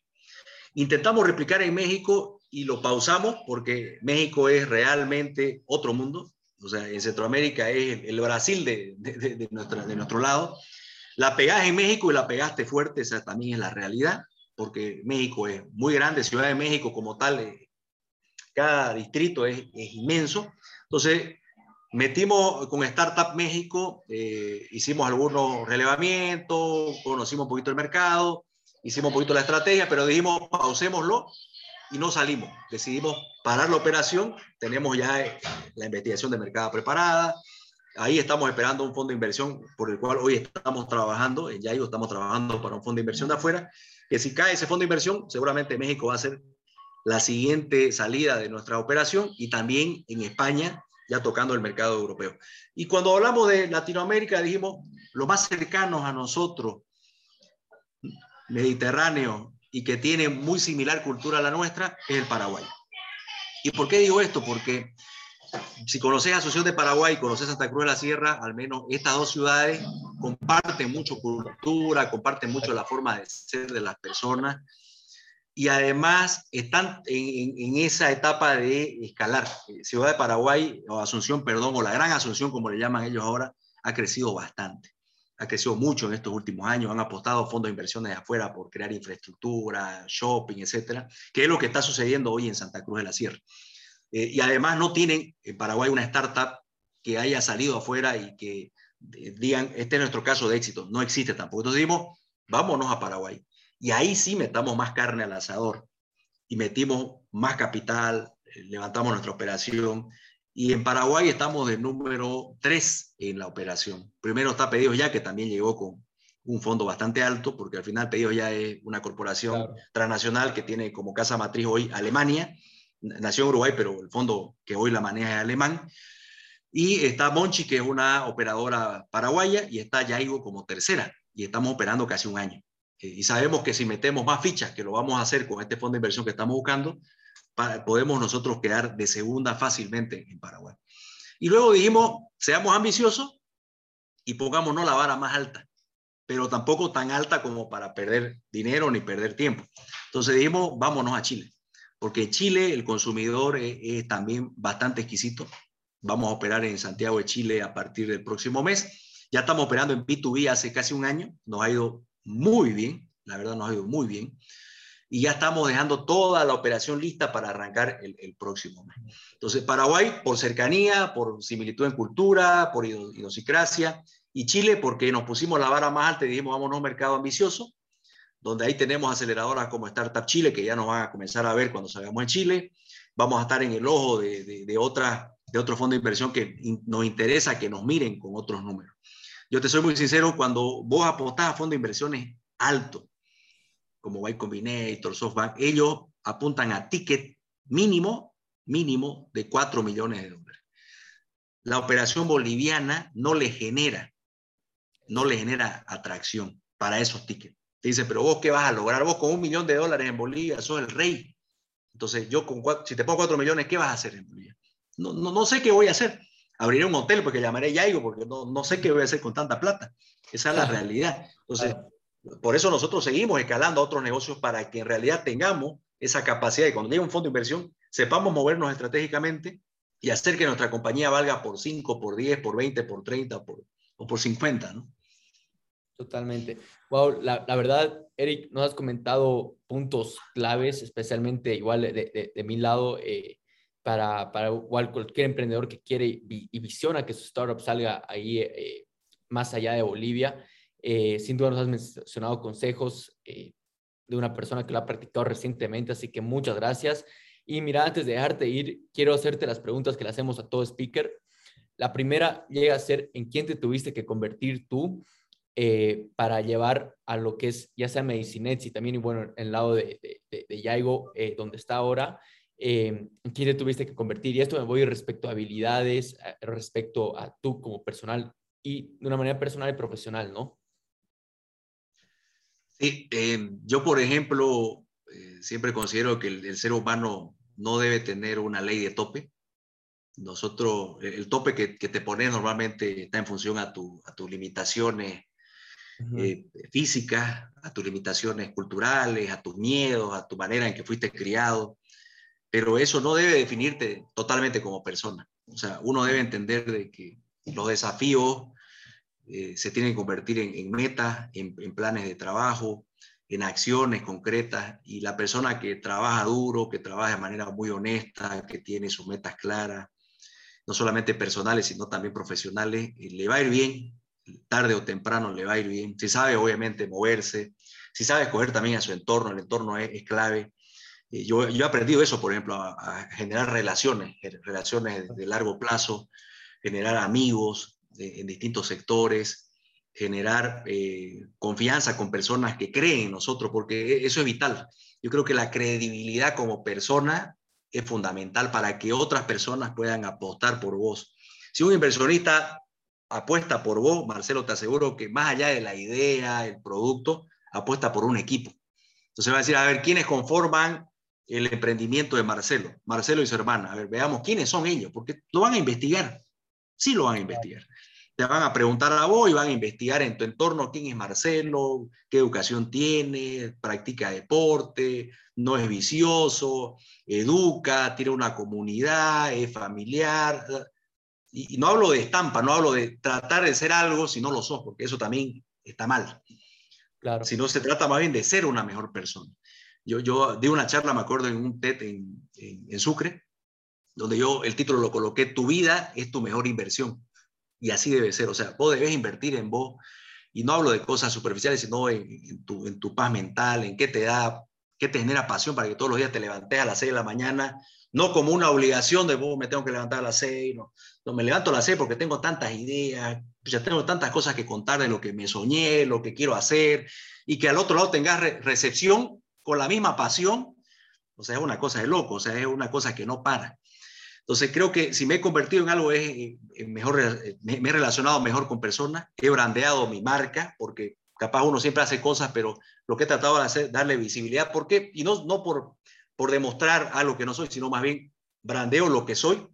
Intentamos replicar en México y lo pausamos porque México es realmente otro mundo. O sea, en Centroamérica es el, Brasil de, de, de nuestro lado. La pegaste en México y la pegaste fuerte, esa también es la realidad, porque México es muy grande, Ciudad de México como tal, eh, cada distrito es, inmenso. Entonces, metimos con Startup México, eh, hicimos algunos relevamientos, conocimos un poquito el mercado, hicimos un poquito la estrategia, pero dijimos, pausémoslo y no salimos. Decidimos parar la operación, tenemos ya eh, la investigación de mercado preparada, Ahí estamos esperando un fondo de inversión por el cual hoy estamos trabajando, en Yayo estamos trabajando para un fondo de inversión de afuera, que si cae ese fondo de inversión, seguramente México va a ser la siguiente salida de nuestra operación y también en España, ya tocando el mercado europeo. Y cuando hablamos de Latinoamérica, dijimos, lo más cercanos a nosotros, Mediterráneo, y que tiene muy similar cultura a la nuestra, es el Paraguay. ¿Y por qué digo esto? Porque si conoces Asunción de Paraguay, conoces Santa Cruz de la Sierra, al menos estas dos ciudades comparten mucho cultura, comparten mucho la forma de ser de las personas y además están en, esa etapa de escalar. Ciudad de Paraguay, o Asunción, perdón, o la Gran Asunción, como le llaman ellos ahora, ha crecido bastante. Ha crecido mucho en estos últimos años, han apostado fondos de inversiones de afuera por crear infraestructura, shopping, etcétera, que es lo que está sucediendo hoy en Santa Cruz de la Sierra. Eh, y además no tienen en Paraguay una startup que haya salido afuera y que eh, digan, este es nuestro caso de éxito. No existe tampoco. Entonces dijimos, vámonos a Paraguay. Y ahí sí metamos más carne al asador y metimos más capital, eh, levantamos nuestra operación. Y en Paraguay estamos de número 3 en la operación. Primero está Pedidos Ya, que también llegó con un fondo bastante alto, porque al final Pedidos Ya es una corporación transnacional que tiene como casa matriz hoy Alemania nació en Uruguay, pero el fondo que hoy la maneja es alemán. Y está Monchi, que es una operadora paraguaya, y está Yaigo como tercera, y estamos operando casi un año. Eh, y sabemos que si metemos más fichas, que lo vamos a hacer con este fondo de inversión que estamos buscando, podemos nosotros quedar de segunda fácilmente en Paraguay. Y luego dijimos, seamos ambiciosos y pongámonos la vara más alta, pero tampoco tan alta como para perder dinero ni perder tiempo. Entonces dijimos, vámonos a Chile porque Chile el consumidor es, también bastante exquisito. Vamos a operar en Santiago de Chile a partir del próximo mes. Ya estamos operando en B2B hace casi un año. Nos ha ido muy bien, la verdad nos ha ido muy bien. Y ya estamos dejando toda la operación lista para arrancar el, próximo mes. Entonces, Paraguay por cercanía, por similitud en cultura, por idiosincrasia. Y Chile porque nos pusimos la vara más alta y dijimos, vamos a un mercado ambicioso donde ahí tenemos aceleradoras como Startup Chile, que ya nos van a comenzar a ver cuando salgamos en Chile. Vamos a estar en el ojo de, de, de otra, de otro fondo de inversión que nos interesa que nos miren con otros números. Yo te soy muy sincero, cuando vos apostás a fondo de inversiones alto, como Y Combinator, SoftBank, ellos apuntan a ticket mínimo, mínimo de 4 millones de dólares. La operación boliviana no le genera, no le genera atracción para esos tickets. Te dice, pero vos qué vas a lograr? Vos con un millón de dólares en Bolivia sos el rey. Entonces, yo con si te pongo cuatro millones, ¿qué vas a hacer en Bolivia? No, no, no sé qué voy a hacer. Abriré un hotel porque llamaré Yaigo, porque no, no sé qué voy a hacer con tanta plata. Esa es la realidad. Entonces, por eso nosotros seguimos escalando a otros negocios para que en realidad tengamos esa capacidad de cuando llegue un fondo de inversión, sepamos movernos estratégicamente y hacer que nuestra compañía valga por 5, por 10, por 20, por 30 por, o por 50, ¿no? Totalmente. Wow, la, verdad, Eric, nos has comentado puntos claves, especialmente igual de, mi lado, eh, para, para cualquier emprendedor que quiere y, y visiona que su startup salga ahí eh, más allá de Bolivia. Eh, sin duda nos has mencionado consejos eh, de una persona que lo ha practicado recientemente, así que muchas gracias. Y mira, antes de dejarte ir, quiero hacerte las preguntas que le hacemos a todo speaker. La primera llega a ser, ¿en quién te tuviste que convertir tú eh, para llevar a lo que es, ya sea Medicinets y también, y bueno, en el lado de, de, de Yaigo, donde está ahora, ¿en quién te tuviste que convertir? Y esto me voy respecto a habilidades, respecto a tú como personal y de una manera personal y profesional, ¿no? Sí, eh, yo por ejemplo, eh, siempre considero que el, ser humano no debe tener una ley de tope. Nosotros, el tope que, te pones normalmente está en función a, tu, a tus limitaciones eh, físicas, a tus limitaciones culturales, a tus miedos, a tu manera en que fuiste criado. Pero eso no debe definirte totalmente como persona. O sea, uno debe entender de que los desafíos eh, se tienen que convertir en, metas, en, planes de trabajo, en acciones concretas, y la persona que trabaja duro, que trabaja de manera muy honesta, que tiene sus metas claras, no solamente personales, sino también profesionales, eh, le va a ir bien, tarde o temprano le va a ir bien, si sabe obviamente moverse, si sabe escoger también a su entorno, el entorno es, clave. Eh, yo, yo, he aprendido eso, por ejemplo, a, a generar relaciones, relaciones de largo plazo, generar amigos en distintos sectores, generar eh, confianza con personas que creen en nosotros, porque e, eso es vital. Yo creo que la credibilidad como persona es fundamental para que otras personas puedan apostar por vos. Si un inversionista apuesta por vos, Marcelo, te aseguro que más allá de la idea, el producto, apuesta por un equipo. Entonces va a decir, a ver, ¿quiénes conforman el emprendimiento de Marcelo? Marcelo y su hermana. A ver, veamos quiénes son ellos, porque lo van a investigar sí lo van a investigar. Te van a preguntar a vos y van a investigar en tu entorno quién es Marcelo, qué educación tiene, practica deporte, no es vicioso, educa, tiene una comunidad, es familiar. Y, no hablo de estampa, no hablo de tratar de ser algo si no lo sos, porque eso también está mal. Claro. Si no se trata más bien de ser una mejor persona. Yo, yo di una charla, me acuerdo, en un TED en, en Sucre, donde yo el título lo coloqué, tu vida es tu mejor inversión. Y así debe ser, o sea, vos debes invertir en vos. Y no hablo de cosas superficiales, sino en, tu, en tu paz mental, en qué te da, qué te genera pasión para que todos los días te levantes a las 6 de la mañana, no como una obligación de vos me tengo que levantar a las 6, no, no me levanto a las 6 porque tengo tantas ideas, ya tengo tantas cosas que contar de lo que me soñé, lo que quiero hacer, y que al otro lado tengas recepción con la misma pasión, o sea, es una cosa de loco, o sea, es una cosa que no para. Entonces creo que si me he convertido en algo es mejor, me, he relacionado mejor con personas, he brandeado mi marca, porque capaz uno siempre hace cosas, pero lo que he tratado de hacer, darle visibilidad, ¿por qué? Y no, no por, por demostrar algo que no soy, sino más bien brandeo lo que soy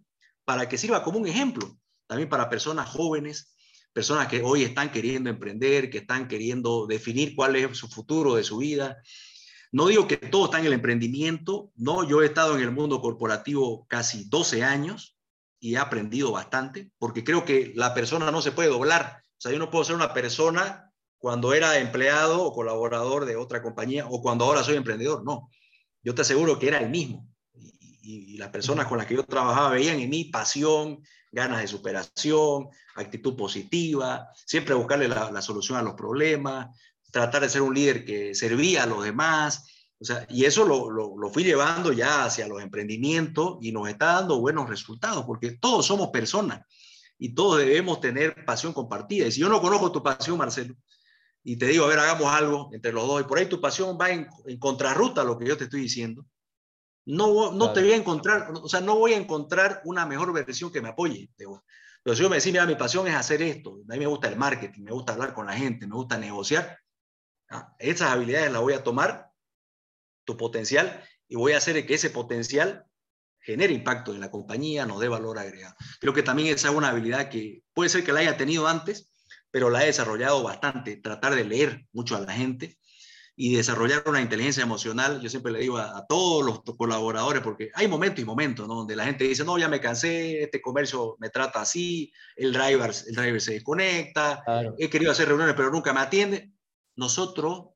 para que sirva como un ejemplo, también para personas jóvenes, personas que hoy están queriendo emprender, que están queriendo definir cuál es su futuro de su vida, no digo que todo está en el emprendimiento, no, yo he estado en el mundo corporativo casi 12 años y he aprendido bastante, porque creo que la persona no se puede doblar. O sea, yo no puedo ser una persona cuando era empleado o colaborador de otra compañía o cuando ahora soy emprendedor, no. Yo te aseguro que era el mismo. Y, las personas con las que yo trabajaba veían en mí pasión, ganas de superación, actitud positiva, siempre buscarle la solución a los problemas, tratar de ser un líder que servía a los demás. O sea, y eso lo, lo, fui llevando ya hacia los emprendimientos y nos está dando buenos resultados, porque todos somos personas y todos debemos tener pasión compartida. Y si yo no conozco tu pasión, Marcelo, y te digo, a ver, hagamos algo entre los dos, y por ahí tu pasión va en, en contrarruta a lo que yo te estoy diciendo, no, no te voy a encontrar, o sea, no voy a encontrar una mejor versión que me apoye. Pero si yo me decía, mira, mi pasión es hacer esto, a mí me gusta el marketing, me gusta hablar con la gente, me gusta negociar, esas habilidades las voy a tomar, tu potencial, y voy a hacer que ese potencial genere impacto en la compañía, nos dé valor agregado. Creo que también esa es una habilidad que puede ser que la haya tenido antes, pero la he desarrollado bastante, tratar de leer mucho a la gente y desarrollar una inteligencia emocional. Yo siempre le digo a, todos los colaboradores, porque hay momentos y momentos, ¿no? Donde la gente dice, no, ya me cansé, este comercio me trata así, el driver, el driver se desconecta, he querido hacer reuniones, pero nunca me atiende. Nosotros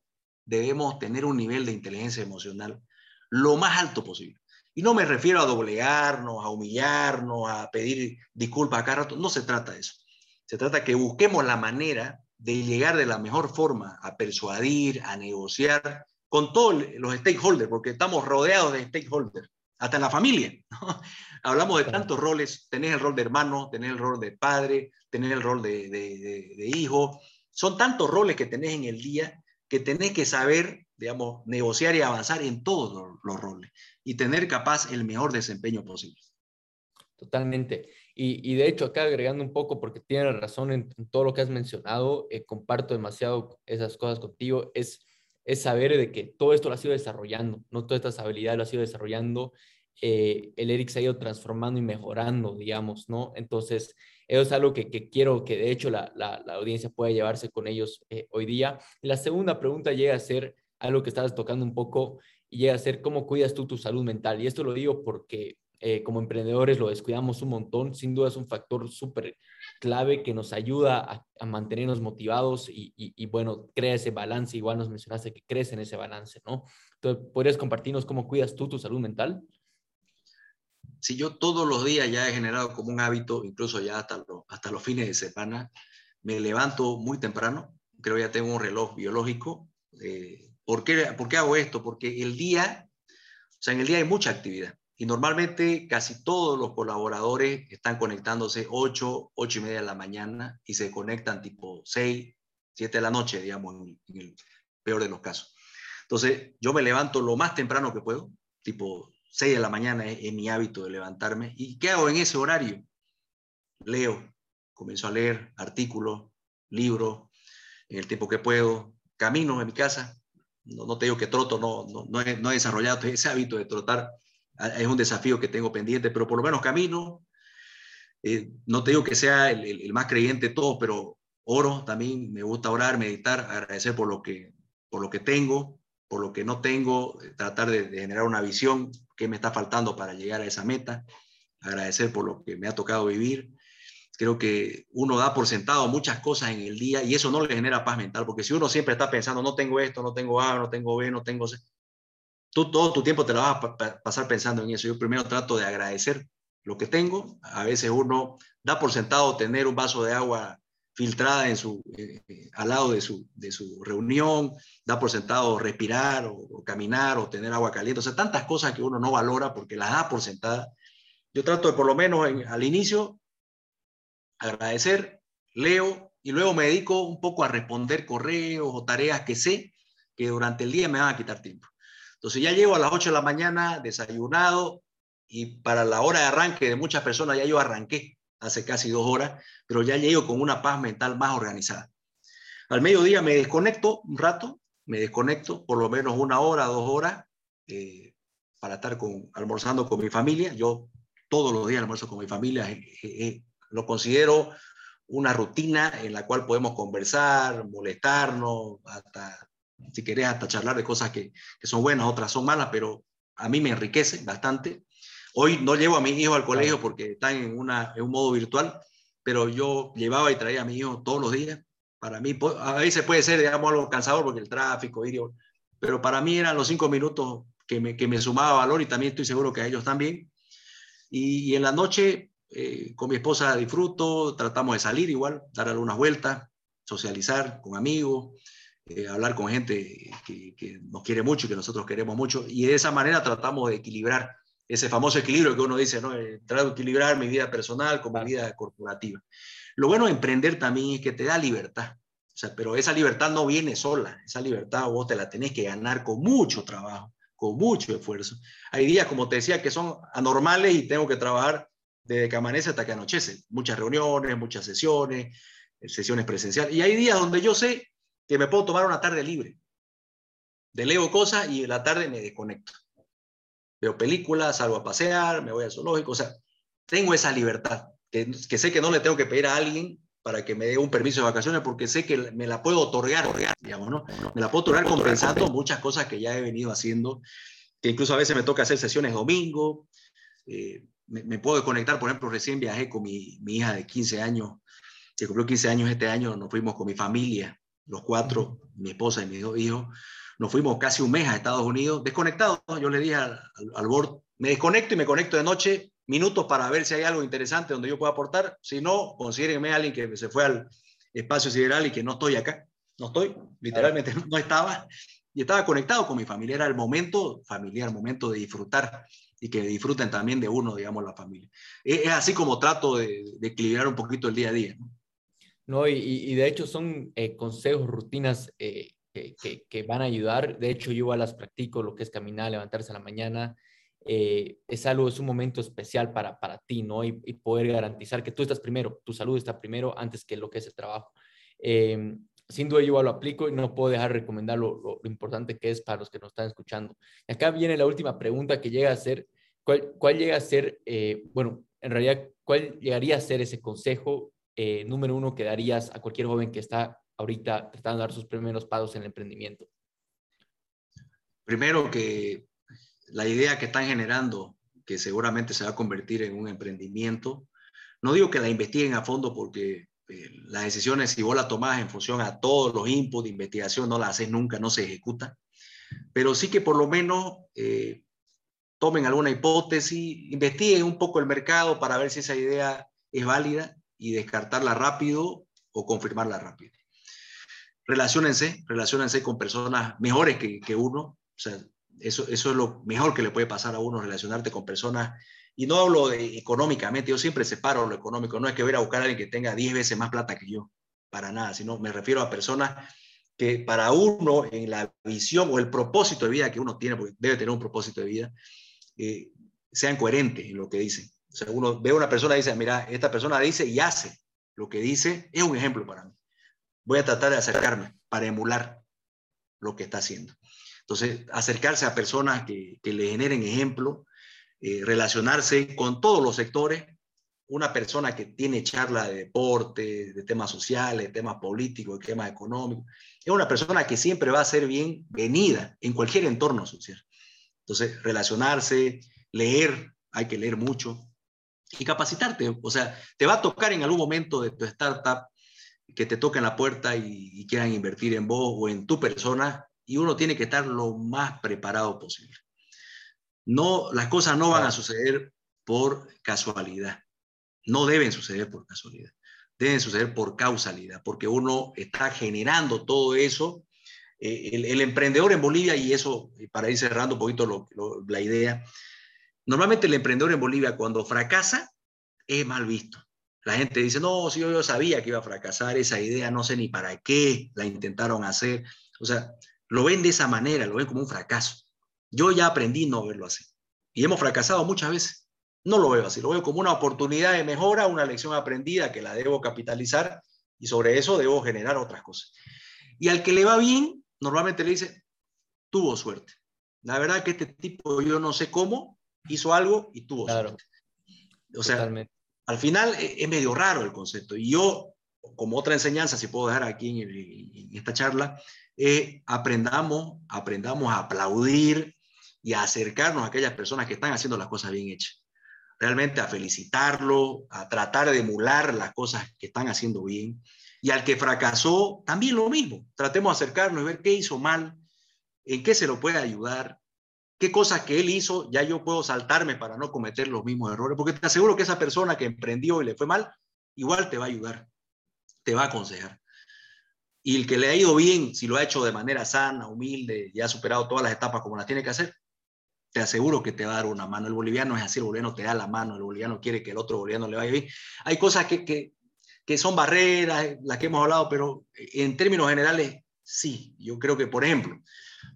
debemos tener un nivel de inteligencia emocional lo más alto posible. Y no me refiero a doblegarnos, a humillarnos, a pedir disculpas a cada rato. No se trata de eso. Se trata que busquemos la manera de llegar de la mejor forma a persuadir, a negociar con todos los stakeholders, porque estamos rodeados de stakeholders, hasta en la familia. Hablamos de tantos roles, tenés el rol de hermano, tenés el rol de padre, tenés el rol de, de, hijo. Son tantos roles que tenés en el día que tenés que saber, digamos, negociar y avanzar en todos los roles y tener capaz el mejor desempeño posible. Totalmente. Y, de hecho, acá agregando un poco, porque tienes razón en, todo lo que has mencionado, eh, comparto demasiado esas cosas contigo, es, es saber de que todo esto lo has ido desarrollando, no todas estas habilidades lo has ido desarrollando, eh, el Eric se ha ido transformando y mejorando, digamos, ¿no? Entonces, eso es algo que, quiero que de hecho la, la, audiencia pueda llevarse con ellos eh, hoy día. La segunda pregunta llega a ser algo que estabas tocando un poco y llega a ser cómo cuidas tú tu salud mental. Y esto lo digo porque eh, como emprendedores lo descuidamos un montón. Sin duda es un factor súper clave que nos ayuda a, mantenernos motivados y, bueno, crea ese balance. Igual nos mencionaste que crece en ese balance, ¿no? Entonces, ¿podrías compartirnos cómo cuidas tú tu salud mental? Si yo todos los días ya he generado como un hábito, incluso ya hasta, los fines de semana, me levanto muy temprano, creo ya tengo un reloj biológico. Eh, ¿por, qué, ¿Por qué hago esto? Porque el día, o sea, en el día hay mucha actividad. Y normalmente casi todos los colaboradores están conectándose 8, 8 y media de la mañana y se conectan tipo 6, 7 de la noche, digamos, en, el peor de los casos. Entonces, yo me levanto lo más temprano que puedo, tipo 6 de la mañana es, mi hábito de levantarme. ¿Y qué hago en ese horario? Leo, comienzo a leer artículos, libros, en el tiempo que puedo, camino en mi casa. No, no te digo que troto, no, no, no, he, no he desarrollado ese hábito de trotar es un desafío que tengo pendiente, pero por lo menos camino. Eh, no te digo que sea el, más creyente de todos, pero oro también, me gusta orar, meditar, agradecer por lo que, por lo que tengo, por lo que no tengo, eh, tratar de, generar una visión, qué me está faltando para llegar a esa meta, agradecer por lo que me ha tocado vivir. Creo que uno da por sentado muchas cosas en el día y eso no le genera paz mental, porque si uno siempre está pensando, no tengo esto, no tengo A, no tengo B, no tengo C, tú todo tu tiempo te lo vas a pasar pensando en eso. Yo primero trato de agradecer lo que tengo. A veces uno da por sentado tener un vaso de agua filtrada en su, eh, eh, al lado de su, de su reunión, da por sentado respirar o, caminar o tener agua caliente. O sea, tantas cosas que uno no valora porque las da por sentada. Yo trato de por lo menos al inicio agradecer, leo y luego me dedico un poco a responder correos o tareas que sé que durante el día me van a quitar tiempo. Entonces ya llego a las 8 de la mañana desayunado y para la hora de arranque de muchas personas ya yo arranqué hace casi dos horas, pero ya llego con una paz mental más organizada. Al mediodía me desconecto un rato, me desconecto por lo menos una hora, dos horas, eh, para estar con, almorzando con mi familia. Yo todos los días almuerzo con mi familia, eh, eh, lo considero una rutina en la cual podemos conversar, molestarnos, hasta si querés hasta charlar de cosas que, que, son buenas, otras son malas, pero a mí me enriquece bastante. Hoy no llevo a mi hijo al colegio porque está en, una, en un modo virtual, pero yo llevaba y traía a mi hijo todos los días. Para mí, a veces puede ser, digamos, algo cansador porque el tráfico, pero para mí eran los cinco minutos que me, que me sumaba valor y también estoy seguro que a ellos también. Y, en la noche eh, con mi esposa disfruto, tratamos de salir igual, dar algunas vueltas, socializar con amigos, eh, hablar con gente que, nos quiere mucho y que nosotros queremos mucho, y de esa manera tratamos de equilibrar ese famoso equilibrio que uno dice, ¿no? Eh, trato de equilibrar mi vida personal con mi vida corporativa. Lo bueno de emprender también es que te da libertad. O sea, pero esa libertad no viene sola, esa libertad vos te la tenés que ganar con mucho trabajo, con mucho esfuerzo. Hay días, como te decía, que son anormales y tengo que trabajar desde que amanece hasta que anochece. Muchas reuniones, muchas sesiones, sesiones presenciales. Y hay días donde yo sé que me puedo tomar una tarde libre. Delego cosas y en la tarde me desconecto. Veo películas, salgo a pasear, me voy al zoológico. O sea, tengo esa libertad, que, que sé que no le tengo que pedir a alguien para que me dé un permiso de vacaciones porque sé que me la puedo otorgar, digamos, ¿no? Me la puedo otorgar compensando muchas cosas que ya he venido haciendo, que incluso a veces me toca hacer sesiones domingo, eh, me, puedo desconectar, por ejemplo, recién viajé con mi, mi, hija de 15 años, que cumplió 15 años este año, nos fuimos con mi familia, los cuatro, mi esposa y mis dos hijos, nos fuimos casi un mes a Estados Unidos, desconectados, yo le dije al, al, board, me desconecto y me conecto de noche minutos para ver si hay algo interesante donde yo pueda aportar. Si no, considérenme a alguien que se fue al espacio sideral y que no estoy acá. No estoy, literalmente no estaba. Y estaba conectado con mi familia. Era el momento familiar, el momento de disfrutar y que disfruten también de uno, digamos, la familia. Es, así como trato de, equilibrar un poquito el día a día. No, y, y de hecho son eh, consejos, rutinas eh, que, van a ayudar. De hecho, yo igual las practico, lo que es caminar, levantarse a la mañana, eh, es algo, es un momento especial para, para ti, ¿no? Y, poder garantizar que tú estás primero, tu salud está primero antes que lo que es el trabajo. Eh, sin duda yo lo aplico y no puedo dejar de recomendar lo, importante que es para los que nos están escuchando. Y acá viene la última pregunta que llega a ser, ¿cuál, llega a ser, eh, bueno, en realidad, cuál llegaría a ser ese consejo número uno que darías a cualquier joven que está ahorita tratando de dar sus primeros pasos en el emprendimiento? Primero que la idea que están generando, que seguramente se va a convertir en un emprendimiento, no digo que la investiguen a fondo porque eh, las decisiones, si vos las tomás en función a todos los inputs de investigación, no las haces nunca, no se ejecuta, pero sí que por lo menos eh, tomen alguna hipótesis, investiguen un poco el mercado para ver si esa idea es válida y descartarla rápido o confirmarla rápido. Relaciónense, relaciónense con personas mejores que, uno, o sea, eso, eso es lo mejor que le puede pasar a uno, relacionarte con personas. Y no hablo económicamente, yo siempre separo lo económico. No es que voy a buscar a alguien que tenga 10 veces más plata que yo, para nada, sino me refiero a personas que para uno, en la visión o el propósito de vida que uno tiene, porque debe tener un propósito de vida, eh, sean coherentes en lo que dicen. O sea, uno ve a una persona y dice, mira, esta persona dice y hace lo que dice, es un ejemplo para mí. Voy a tratar de acercarme para emular lo que está haciendo. Entonces, acercarse a personas que, le generen ejemplo, eh, relacionarse con todos los sectores. Una persona que tiene charla de deporte, de temas sociales, de temas políticos, de temas económicos, es una persona que siempre va a ser bienvenida en cualquier entorno social. Entonces, relacionarse, leer, hay que leer mucho y capacitarte. O sea, te va a tocar en algún momento de tu startup que te toquen la puerta y, y quieran invertir en vos o en tu persona y uno tiene que estar lo más preparado posible. No, las cosas no van a suceder por casualidad. No deben suceder por casualidad. Deben suceder por causalidad, porque uno está generando todo eso. Eh, el, emprendedor en Bolivia, y eso, para ir cerrando un poquito la idea, normalmente el emprendedor en Bolivia cuando fracasa es mal visto. La gente dice, no, si yo, yo sabía que iba a fracasar esa idea, no sé ni para qué la intentaron hacer. O sea, lo ven de esa manera, lo ven como un fracaso. Yo ya aprendí no verlo así. Y hemos fracasado muchas veces. No lo veo así, lo veo como una oportunidad de mejora, una lección aprendida que la debo capitalizar y sobre eso debo generar otras cosas. Y al que le va bien, normalmente le dice, tuvo suerte. La verdad que este tipo, yo no sé cómo, hizo algo y tuvo suerte. O sea, al final e, es medio raro el concepto. Y yo, como otra enseñanza, si puedo dejar aquí en esta charla, eh, aprendamos, aprendamos a aplaudir y a acercarnos a aquellas personas que están haciendo las cosas bien hechas. Realmente a felicitarlo, a tratar de emular las cosas que están haciendo bien. Y al que fracasó, también lo mismo. Tratemos de acercarnos y ver qué hizo mal, en qué se lo puede ayudar, qué cosas que él hizo, ya yo puedo saltarme para no cometer los mismos errores, porque te aseguro que esa persona que emprendió y le fue mal, igual te va a ayudar, te va a aconsejar. Y el que le ha ido bien, si lo ha hecho de manera sana, humilde y ha superado todas las etapas como las tiene que hacer, te aseguro que te va a dar una mano. El boliviano es así, el boliviano te da la mano, el boliviano quiere que el otro boliviano le vaya bien. Hay cosas que, que que son barreras, las que hemos hablado, pero en términos generales, sí. Yo creo que, por ejemplo,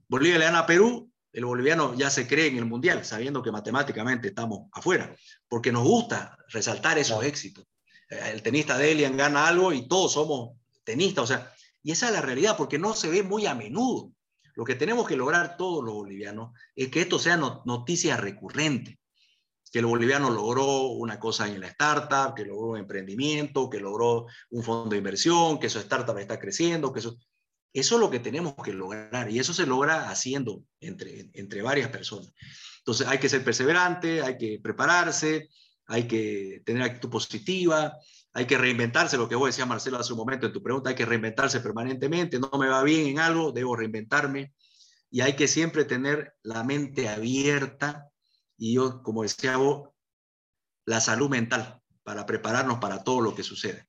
Bolivia le gana a Perú, el boliviano ya se cree en el Mundial, sabiendo que matemáticamente estamos afuera, porque nos gusta resaltar esos éxitos. Eh, el tenista de Elian gana algo y todos somos tenistas, o sea, y esa es la realidad, porque no se ve muy a menudo. Lo que tenemos que lograr todos los bolivianos es que esto sea noticia recurrente, que el boliviano logró una cosa en la startup, que logró un emprendimiento, que logró un fondo de inversión, que su startup está creciendo, que eso... Eso es lo que tenemos que lograr y eso se logra haciendo entre, entre varias personas. Entonces hay que ser perseverante, hay que prepararse, hay que tener actitud positiva, hay que reinventarse, lo que vos decías Marcelo hace un momento en tu pregunta, hay que reinventarse permanentemente, no me va bien en algo, debo reinventarme y hay que siempre tener la mente abierta y yo, como decía vos, la salud mental para prepararnos para todo lo que sucede.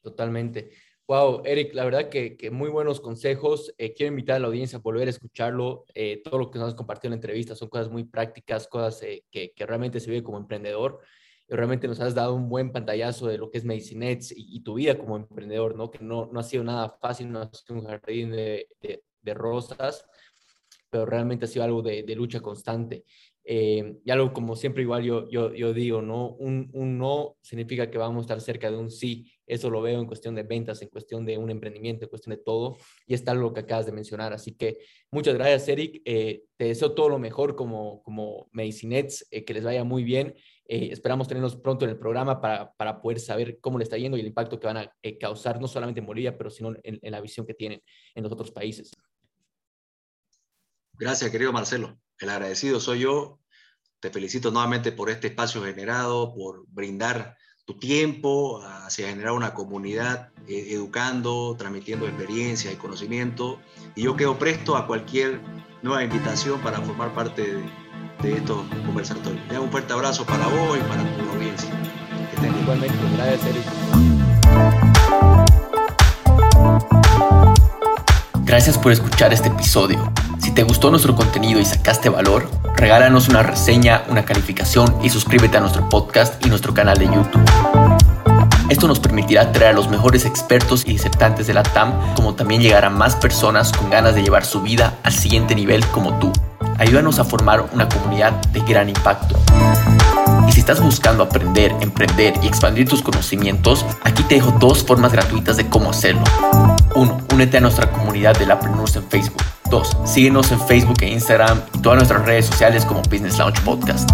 Totalmente. Wow, Eric, la verdad que, muy buenos consejos. Eh, quiero invitar a la audiencia a volver a escucharlo. Eh, todo lo que nos has compartido en la entrevista son cosas muy prácticas, cosas eh, que, realmente se vive como emprendedor. Y realmente nos has dado un buen pantallazo de lo que es Medicinets y, y tu vida como emprendedor, ¿no? Que no, no ha sido nada fácil, no ha sido un jardín de, de, rosas, pero realmente ha sido algo de, de lucha constante. Eh, y algo como siempre igual yo, yo, yo digo, ¿no? Un, un, no significa que vamos a estar cerca de un sí. Eso lo veo en cuestión de ventas, en cuestión de un emprendimiento, en cuestión de todo. Y está lo que acabas de mencionar. Así que muchas gracias, Eric. Eh, te deseo todo lo mejor como, como Medicinets, eh, que les vaya muy bien. esperamos tenerlos pronto en el programa para, para, poder saber cómo le está yendo y el impacto que van a causar, no solamente en Bolivia, pero sino en la visión que tienen en los otros países. Gracias, querido Marcelo. El agradecido soy yo. Te felicito nuevamente por este espacio generado, por brindar tu tiempo hacia generar una comunidad eh, educando, transmitiendo experiencia y conocimiento. Y yo quedo presto a cualquier nueva invitación para formar parte de, estos conversatorios. un fuerte abrazo para vos y para tu audiencia. Igualmente, gracias Eric. Gracias por escuchar este episodio. Si te gustó nuestro contenido y sacaste valor, regálanos una reseña, una calificación y suscríbete a nuestro podcast y nuestro canal de YouTube. Esto nos permitirá traer a los mejores expertos y disertantes de la TAM, como también llegar a más personas con ganas de llevar su vida al siguiente nivel como tú. Ayúdanos a formar una comunidad de gran impacto. Y si estás buscando aprender, emprender y expandir tus conocimientos, aquí te dejo dos formas gratuitas de cómo hacerlo. 1. Únete a nuestra comunidad de Lapreneurs en Facebook. 2. Síguenos en Facebook e Instagram y todas nuestras redes sociales como Business Launch Podcast.